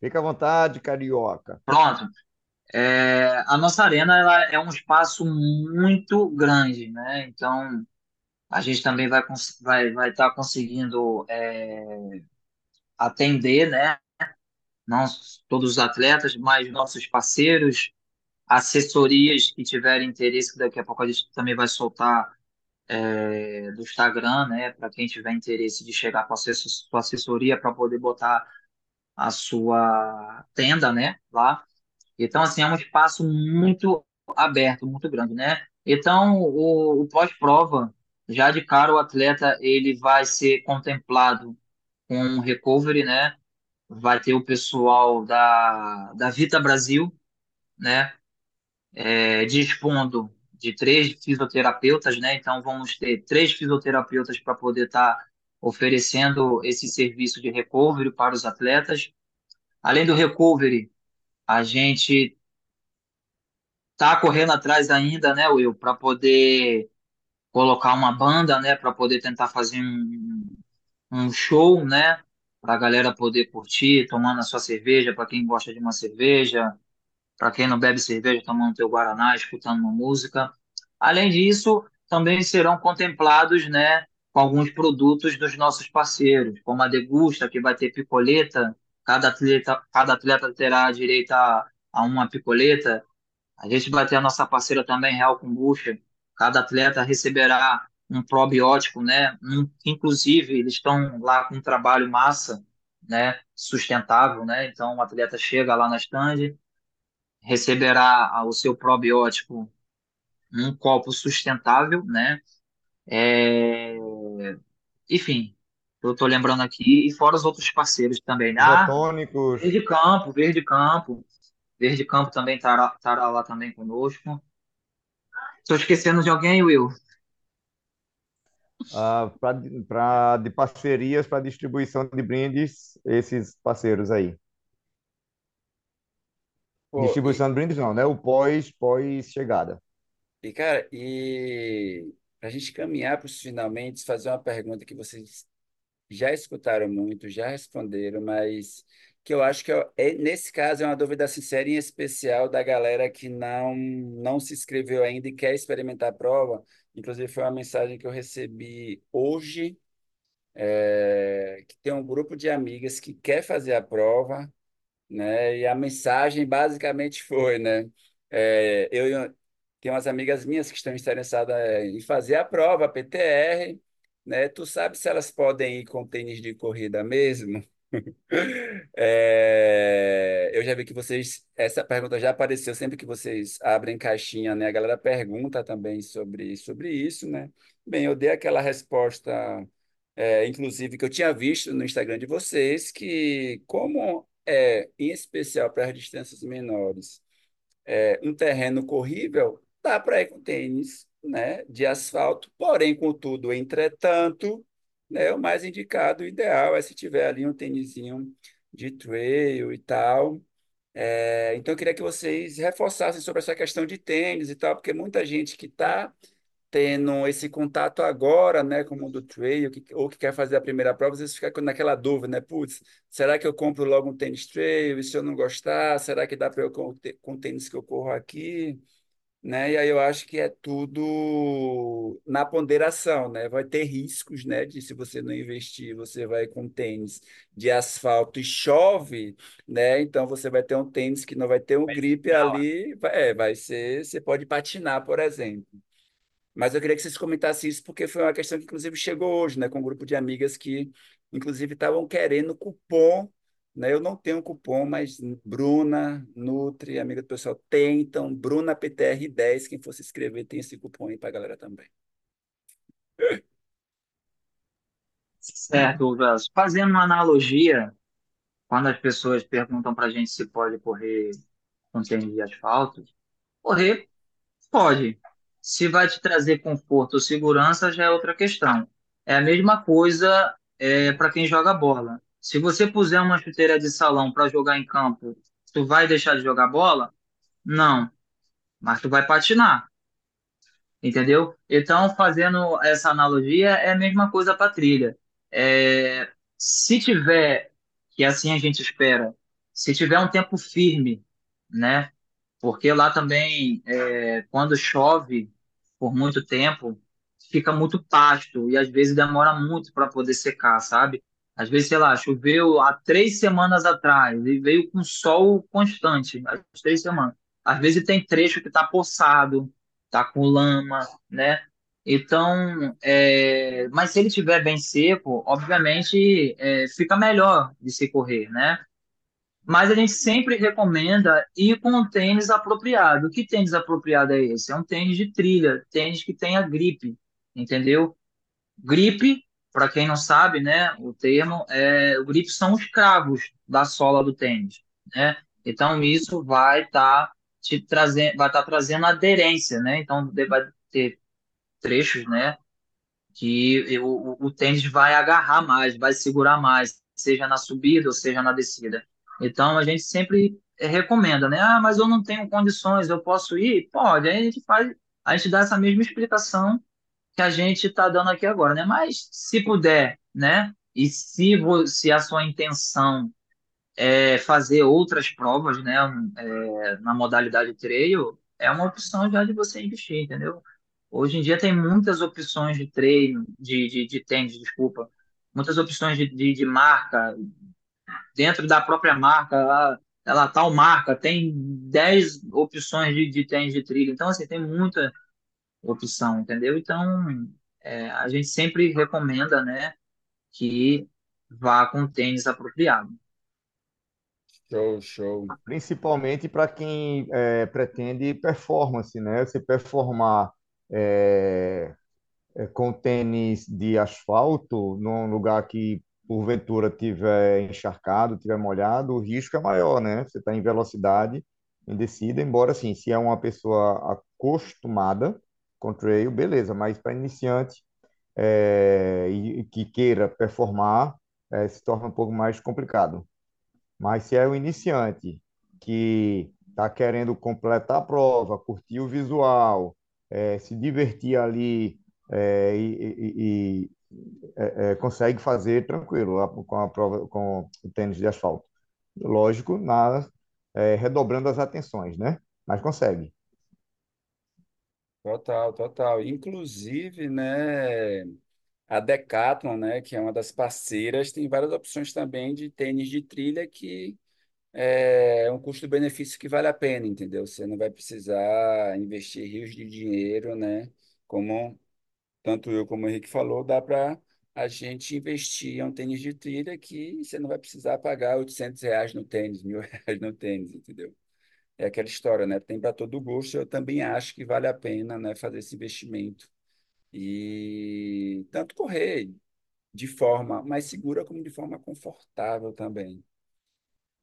Fica à vontade, carioca. Pronto. É, a nossa arena ela é um espaço muito grande, né? Então a gente também vai vai vai estar conseguindo é, atender, né? Não todos os atletas, mas nossos parceiros, assessorias que tiverem interesse, que daqui a pouco a gente também vai soltar é, do Instagram, né? Para quem tiver interesse de chegar com a assessoria para poder botar a sua tenda, né? Lá. Então, assim, é um espaço muito aberto, muito grande, né? Então, o, o pós-prova, já de cara, o atleta ele vai ser contemplado com um recovery, né? Vai ter o pessoal da, da Vita Brasil, né? É, dispondo de três fisioterapeutas, né? Então, vamos ter três fisioterapeutas para poder estar oferecendo esse serviço de recovery para os atletas. Além do recovery, a gente tá correndo atrás ainda, né, Will, para poder colocar uma banda, né, para poder tentar fazer um, um show, né, para a galera poder curtir, tomando a sua cerveja, para quem gosta de uma cerveja, para quem não bebe cerveja, tomando teu guaraná, escutando uma música. Além disso, também serão contemplados, né, alguns produtos dos nossos parceiros, como a Degusta, que vai ter picoleta, cada atleta, cada atleta terá direito a, a uma picoleta, a gente vai ter a nossa parceira também, Real Kombucha. Cada atleta receberá um probiótico, né? Um- inclusive, eles estão lá com um trabalho massa, né? Sustentável, né? Então, o atleta chega lá na stand, receberá o seu probiótico num copo sustentável, né? É, Enfim, eu estou lembrando aqui, e fora os outros parceiros também. né? Ah, Isotônicos. Verde Campo, Verde Campo. Verde Campo também estará, lá também conosco. Estou esquecendo de alguém, Will? ah, pra, pra- de parcerias para distribuição de brindes, esses parceiros aí. Pô, e, Distribuição de brindes não, né? O pós, pós-chegada. e, cara, e para a gente caminhar para os finalmente, fazer uma pergunta que vocês já escutaram muito, já responderam, mas que eu acho que é, é- nesse caso é uma dúvida sincera e em especial da galera que não não se inscreveu ainda e quer experimentar a prova. Inclusive foi uma mensagem que eu recebi hoje, é, que tem um grupo de amigas que quer fazer a prova, né? E a mensagem basicamente foi, né? é, eu tenho umas amigas minhas que estão interessadas em fazer a prova, a PTR, né? Tu sabe se elas podem ir com tênis de corrida mesmo? É, eu já vi que vocês, essa pergunta já apareceu sempre que vocês abrem caixinha, né? A galera pergunta também sobre, sobre isso, né? Bem, eu dei aquela resposta, é, inclusive, que eu tinha visto no Instagram de vocês, que como é, em especial para as distâncias menores, é, um terreno corrível, dá para ir com tênis, né, de asfalto, porém, contudo, entretanto, né, o mais indicado, o ideal é se tiver ali um tênisinho de trail e tal. É, então, eu queria que vocês reforçassem sobre essa questão de tênis e tal, porque muita gente que está tendo esse contato agora, né, com o mundo trail, que, ou que quer fazer a primeira prova, às vezes fica naquela dúvida, né, putz, será que eu compro logo um tênis trail? E se eu não gostar, será que dá para eu com, com o tênis que eu corro aqui? Né? E aí eu acho que é tudo na ponderação, né? Vai ter riscos, né, de se você não investir, você vai com tênis de asfalto e chove, né? Então você vai ter um tênis que não vai ter um grip ali, vai, é, vai ser, você pode patinar, por exemplo. Mas eu queria que vocês comentassem isso, porque foi uma questão que, inclusive, chegou hoje, né, com um grupo de amigas que, inclusive, estavam querendo cupom, né? Eu não tenho cupom, mas Bruna, Nutri, amiga do pessoal, tem. Então, Bruna PTR10, quem fosse escrever, tem esse cupom aí para a galera também. Certo. Fazendo uma analogia, quando as pessoas perguntam para a gente se pode correr com tênis de asfalto, correr pode. Se vai te trazer conforto ou segurança já é outra questão. É a mesma coisa é, para quem joga bola. Se você puser uma chuteira de salão para jogar em campo, tu vai deixar de jogar bola? Não, mas tu vai patinar. Entendeu? Então, fazendo essa analogia, é a mesma coisa para trilha. É, se tiver, que assim a gente espera, se tiver um tempo firme, né? Porque lá também, é, quando chove por muito tempo, fica muito pasto e às vezes demora muito para poder secar, sabe? Às vezes, sei lá, choveu há três semanas atrás e veio com sol constante, as três semanas. Às vezes tem trecho que está poçado, tá com lama, né? Então, é, mas se ele tiver bem seco, obviamente é, fica melhor de se correr, né? Mas a gente sempre recomenda ir com um tênis apropriado. Que tênis apropriado é esse? É um tênis de trilha, tênis que tenha gripe, entendeu? Gripe, para quem não sabe, né, o termo é, o gripe são os cravos da sola do tênis, né? Então isso vai estar te trazendo, vai estar trazendo aderência, né? Então vai ter trechos, né, que o, o, tênis vai agarrar mais, vai segurar mais, seja na subida ou seja na descida. Então a gente sempre recomenda, né? Ah, mas eu não tenho condições, eu posso ir? Pode. Aí a gente faz, a gente dá essa mesma explicação que a gente está dando aqui agora, né? Mas se puder, né? E se, se a sua intenção é fazer outras provas, né? é, na modalidade trail, é uma opção já de você investir, entendeu? Hoje em dia tem muitas opções de treino, de, de, de tênis, desculpa, muitas opções de, de, de marca, dentro da própria marca, ela, ela tal marca tem 10 opções de, de tênis de trilha, então assim, tem muita opção, entendeu? Então, é, a gente sempre recomenda, né, que vá com tênis apropriado. Show, show. Principalmente para quem é, pretende performance, né? Você performar é, é, com tênis de asfalto num lugar que porventura tiver encharcado, tiver molhado, o risco é maior, né? Você está em velocidade, em descida, embora assim, se é uma pessoa acostumada com trail, beleza, mas para iniciante é, e, que queira performar, é, se torna um pouco mais complicado. Mas se é o iniciante que está querendo completar a prova, curtir o visual, é, se divertir ali é, e, e- e, é, é, consegue fazer tranquilo lá com a prova, com o tênis de asfalto. Lógico, na, redobrando as atenções, né? Mas consegue. Total, total. Inclusive, né, a Decathlon, né, que é uma das parceiras, tem várias opções também de tênis de trilha que é um custo-benefício que vale a pena, entendeu? Você não vai precisar investir rios de dinheiro, né? Como tanto eu como o Henrique falou, dá para a gente investir em um tênis de trilha que você não vai precisar pagar 800 reais no tênis, mil reais no tênis, entendeu? É aquela história, né? Tem para todo gosto. Eu também acho que vale a pena, né, fazer esse investimento. E tanto correr de forma mais segura como de forma confortável também.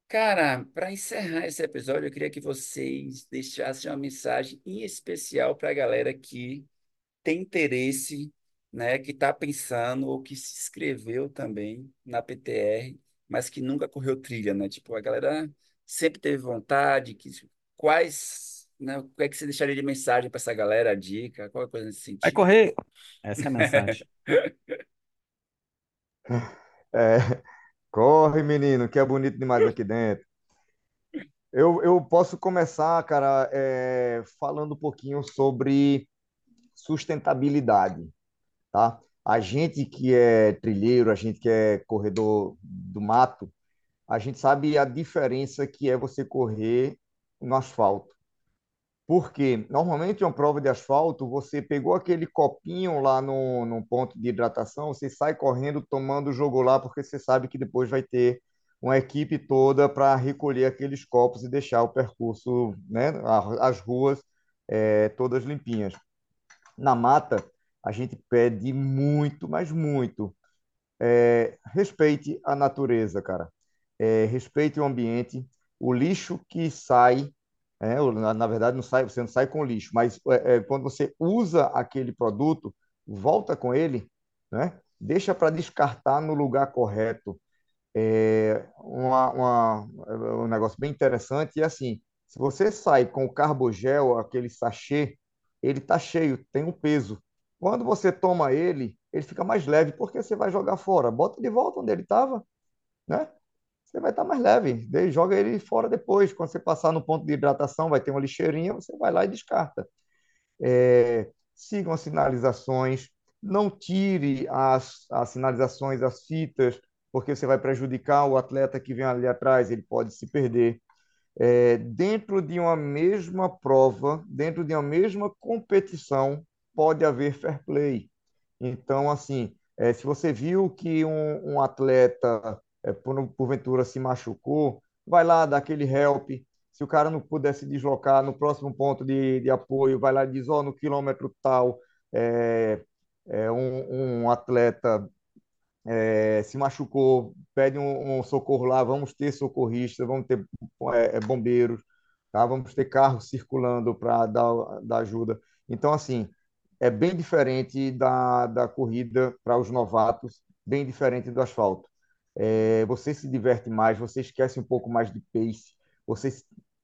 Cara, para encerrar esse episódio, eu queria que vocês deixassem uma mensagem em especial para a galera que tem interesse, né, que está pensando ou que se inscreveu também na PTR, mas que nunca correu trilha, né? Tipo, a galera sempre teve vontade, que quais, né, o que é que você deixaria de mensagem para essa galera, dica, qualquer coisa nesse Vai sentido? correr. Essa é a mensagem. É, corre, menino, que é bonito demais aqui dentro. Eu, eu posso começar, cara, é, falando um pouquinho sobre sustentabilidade, tá? A gente que é trilheiro, a gente que é corredor do mato, a gente sabe a diferença que é você correr no asfalto. Porque normalmente uma prova de asfalto, você pegou aquele copinho lá no, no ponto de hidratação, você sai correndo tomando o jogo lá, porque você sabe que depois vai ter uma equipe toda para recolher aqueles copos e deixar o percurso, né, as ruas eh, todas limpinhas. Na mata, a gente pede muito, mas muito. É, respeite a natureza, cara. É, respeite o ambiente. O lixo que sai, é, na, na verdade, não sai, você não sai com lixo, mas é, é, quando você usa aquele produto, volta com ele, né? Deixa para descartar no lugar correto. É uma, uma- é um negócio bem interessante. E assim, se você sai com o carbogel, aquele sachê, ele tá cheio, tem um peso. Quando você toma ele, ele fica mais leve, porque você vai jogar fora. Bota de volta onde ele estava, né? Você vai estar mais leve. Daí joga ele fora depois. Quando você passar no ponto de hidratação, vai ter uma lixeirinha, você vai lá e descarta. É, sigam as sinalizações, não tire as, as sinalizações, as fitas, porque você vai prejudicar o atleta que vem ali atrás, ele pode se perder. É, dentro de uma mesma prova, dentro de uma mesma competição, pode haver fair play. Então, assim, é, se você viu que um, um atleta, é, por, porventura, se machucou, vai lá, dá aquele help. Se o cara não puder se deslocar no próximo ponto de, de apoio, vai lá e diz, ó, no quilômetro tal, é, é, um, um atleta é, se machucou, pede um, um socorro lá, vamos ter socorristas, vamos ter é, é, bombeiros, tá? Vamos ter carros circulando para dar, dar ajuda. Então, assim, é bem diferente da, da corrida para os novatos, bem diferente do asfalto. É, você se diverte mais, você esquece um pouco mais de pace, você,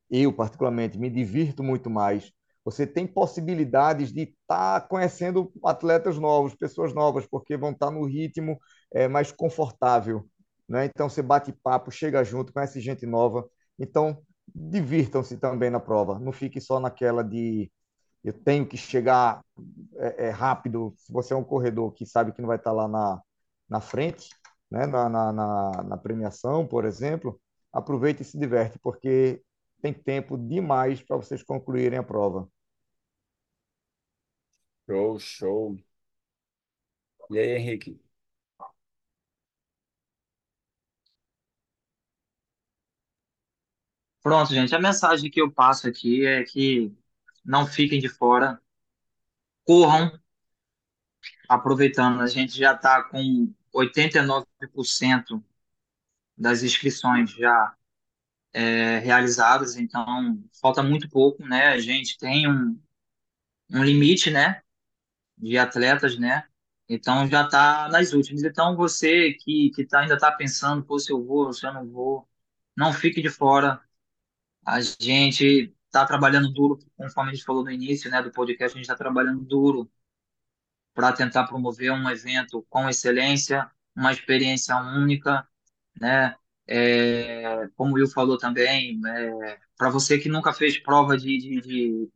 eu particularmente me divirto muito mais. Você tem possibilidades de estar tá conhecendo atletas novos, pessoas novas, porque vão estar tá no ritmo é, mais confortável, né? Então você bate papo, chega junto, conhece gente nova. Então divirtam-se também na prova. Não fique só naquela de eu tenho que chegar é, é, rápido. Se você é um corredor que sabe que não vai estar lá na, na frente, né? na, na, na, na premiação, por exemplo, aproveite e se diverte, porque tem tempo demais para vocês concluírem a prova. Show, show. E aí, Henrique? Pronto, gente. A mensagem que eu passo aqui é que não fiquem de fora, corram, aproveitando. A gente já está com 89% das inscrições já é, realizadas, então falta muito pouco, né? A gente tem um, um limite, né, de atletas, né? Então já está nas últimas. Então você que, que tá, ainda está pensando, pô, se eu vou, se eu não vou, não fique de fora. A gente está trabalhando duro, conforme a gente falou no início, né, do podcast, a gente está trabalhando duro para tentar promover um evento com excelência, uma experiência única, né? É, como o Will falou também, é, para você que nunca fez prova de, de, de,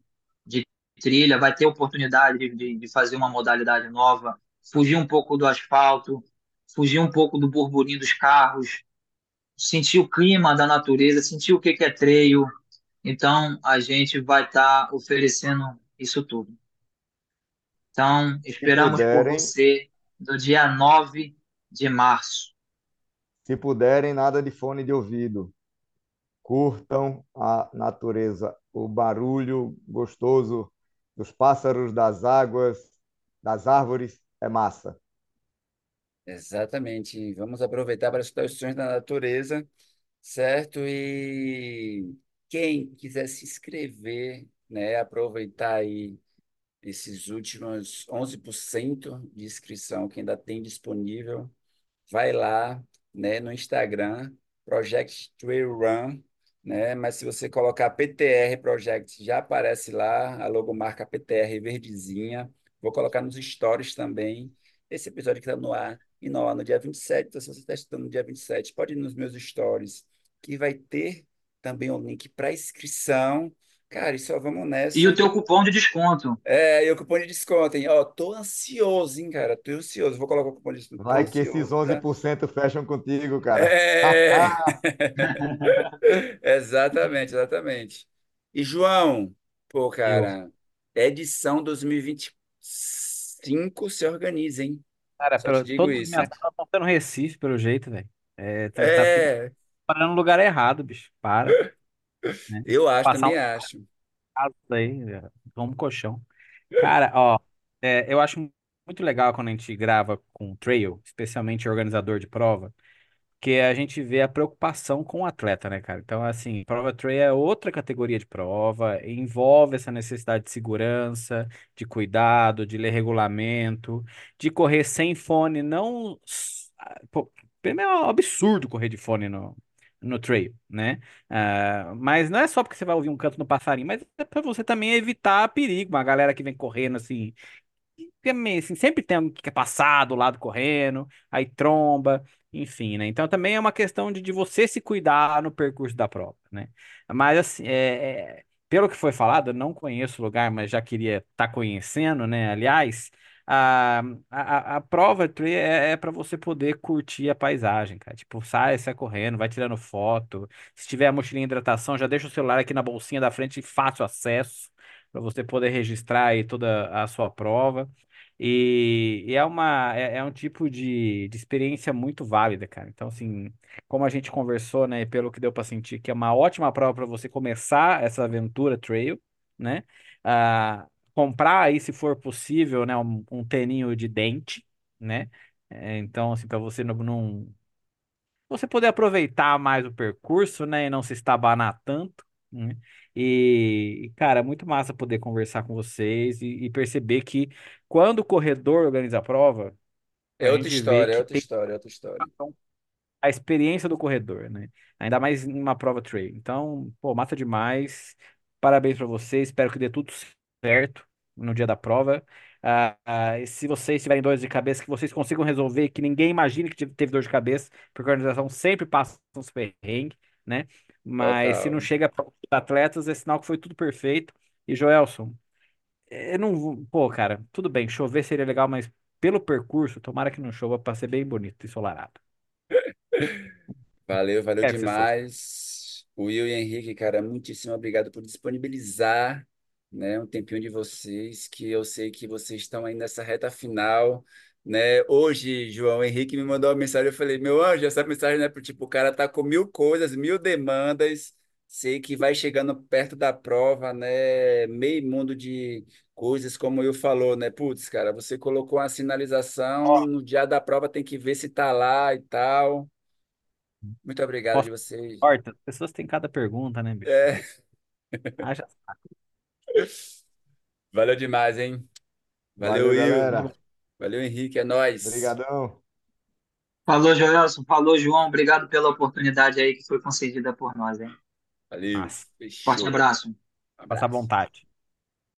de trilha, vai ter oportunidade de, de fazer uma modalidade nova, fugir um pouco do asfalto, fugir um pouco do burburinho dos carros, sentir o clima da natureza, sentir o que que é trail. Então, a gente vai estar oferecendo isso tudo. Então, Se esperamos por puderem, você no dia 9 de março. se puderem, nada de fone de ouvido. Curtam a natureza, o barulho gostoso dos pássaros, das águas, das árvores, é massa. Exatamente. Vamos aproveitar para escutar os sons da natureza, certo? E quem quiser se inscrever, né, aproveitar aí esses últimos 11% de inscrição que ainda tem disponível, vai lá, né, no Instagram, Project Trail Run, né? Mas se você colocar PTR Project, já aparece lá, a logomarca PTR verdezinha. Vou colocar nos stories também. Esse episódio que está no ar e no ar no dia 27. Então, se você está estudando no dia 27, pode ir nos meus stories, que vai ter também um link para inscrição. Cara, e só vamos E o nessa. teu cupom de desconto. É, e o cupom de desconto, hein? Ó, tô ansioso, hein, cara? Tô ansioso. Vou colocar o cupom de desconto. Tô Vai que esses ansioso, tá? 11% fecham contigo, cara. É! Exatamente, exatamente. E João, pô, Eu. cara, edição 2025 se organiza, hein? Cara, Só te pelo, digo isso. minhas provas estão sendo Recife, pelo jeito, velho. É, tá, tá É, parando no lugar errado, bicho. Para, né? eu acho, Passar também um acho. caso aí, é, vamos colchão. Cara, ó, é, eu acho muito legal quando a gente grava com o trail, especialmente organizador de prova, que a gente vê a preocupação com o atleta, né, cara? Então, assim, prova trail é outra categoria de prova, envolve essa necessidade de segurança, de cuidado, de ler regulamento, de correr sem fone, não. pô, É um absurdo correr de fone no, no trail, né? Ah, mas não é só porque você vai ouvir um canto no passarinho, mas é para você também evitar perigo. Uma galera que vem correndo assim é assim, sempre tem alguém que quer passar do lado correndo, aí tromba, enfim, né? Então também é uma questão de, de você se cuidar no percurso da prova, né? Mas assim, é, é- pelo que foi falado, eu não conheço o lugar, mas já queria estar conhecendo, né? Aliás, a, a, a prova tri- é, é para você poder curtir a paisagem, cara. Tipo, sai, sai correndo, vai tirando foto. Se tiver a mochilinha de hidratação, já deixa o celular aqui na bolsinha da frente fácil acesso para você poder registrar aí toda a sua prova. E, e é uma é, é um tipo de, de experiência muito válida, cara. Então, assim, como a gente conversou, né, pelo que deu para sentir, que é uma ótima prova para você começar essa aventura trail, né? Ah, comprar aí, se for possível, né, um, um teninho de dente, né? É, então, assim, para você não, não você poder aproveitar mais o percurso, né, e não se estabanar tanto, né? E, cara, é muito massa poder conversar com vocês e, e perceber que quando o corredor organiza a prova, É a outra gente vê história, é que outra tem história, é outra história. a experiência do corredor, né? Ainda mais em uma prova trail. Então, pô, massa demais. Parabéns pra vocês. Espero que dê tudo certo no dia da prova. Ah, e se vocês tiverem dores de cabeça, que vocês consigam resolver, que ninguém imagine que teve dor de cabeça, porque a organização sempre passa uns perrengues, né? Mas se não chega para os atletas, é sinal que foi tudo perfeito. E Joelson, eu não. Pô, cara, tudo bem, chover seria legal, mas pelo percurso, tomara que não chova para ser bem bonito e ensolarado. Valeu, valeu sofra. demais. Will e Henrique, cara, muitíssimo obrigado por disponibilizar, né, um tempinho de vocês, que eu sei que vocês estão aí nessa reta final, né? Hoje, João Henrique me mandou uma mensagem, eu falei, meu anjo, essa mensagem é pro tipo, o cara tá com mil coisas, mil demandas, sei que vai chegando perto da prova, né? Meio mundo de coisas, como eu falou, né? Putz, cara, você colocou uma sinalização, no dia da prova tem que ver se tá lá e tal. Muito obrigado de vocês. Horta, as pessoas têm cada pergunta, né, bicho? É, Haja valeu demais, hein? Valeu, Valeu, Will. galera. Valeu, Henrique. É nóis. Obrigadão. Falou, Joelson. Falou, João. Obrigado pela oportunidade aí que foi concedida por nós, hein? Valeu. massa. Forte Fechou. abraço. Passa à abraço. vontade.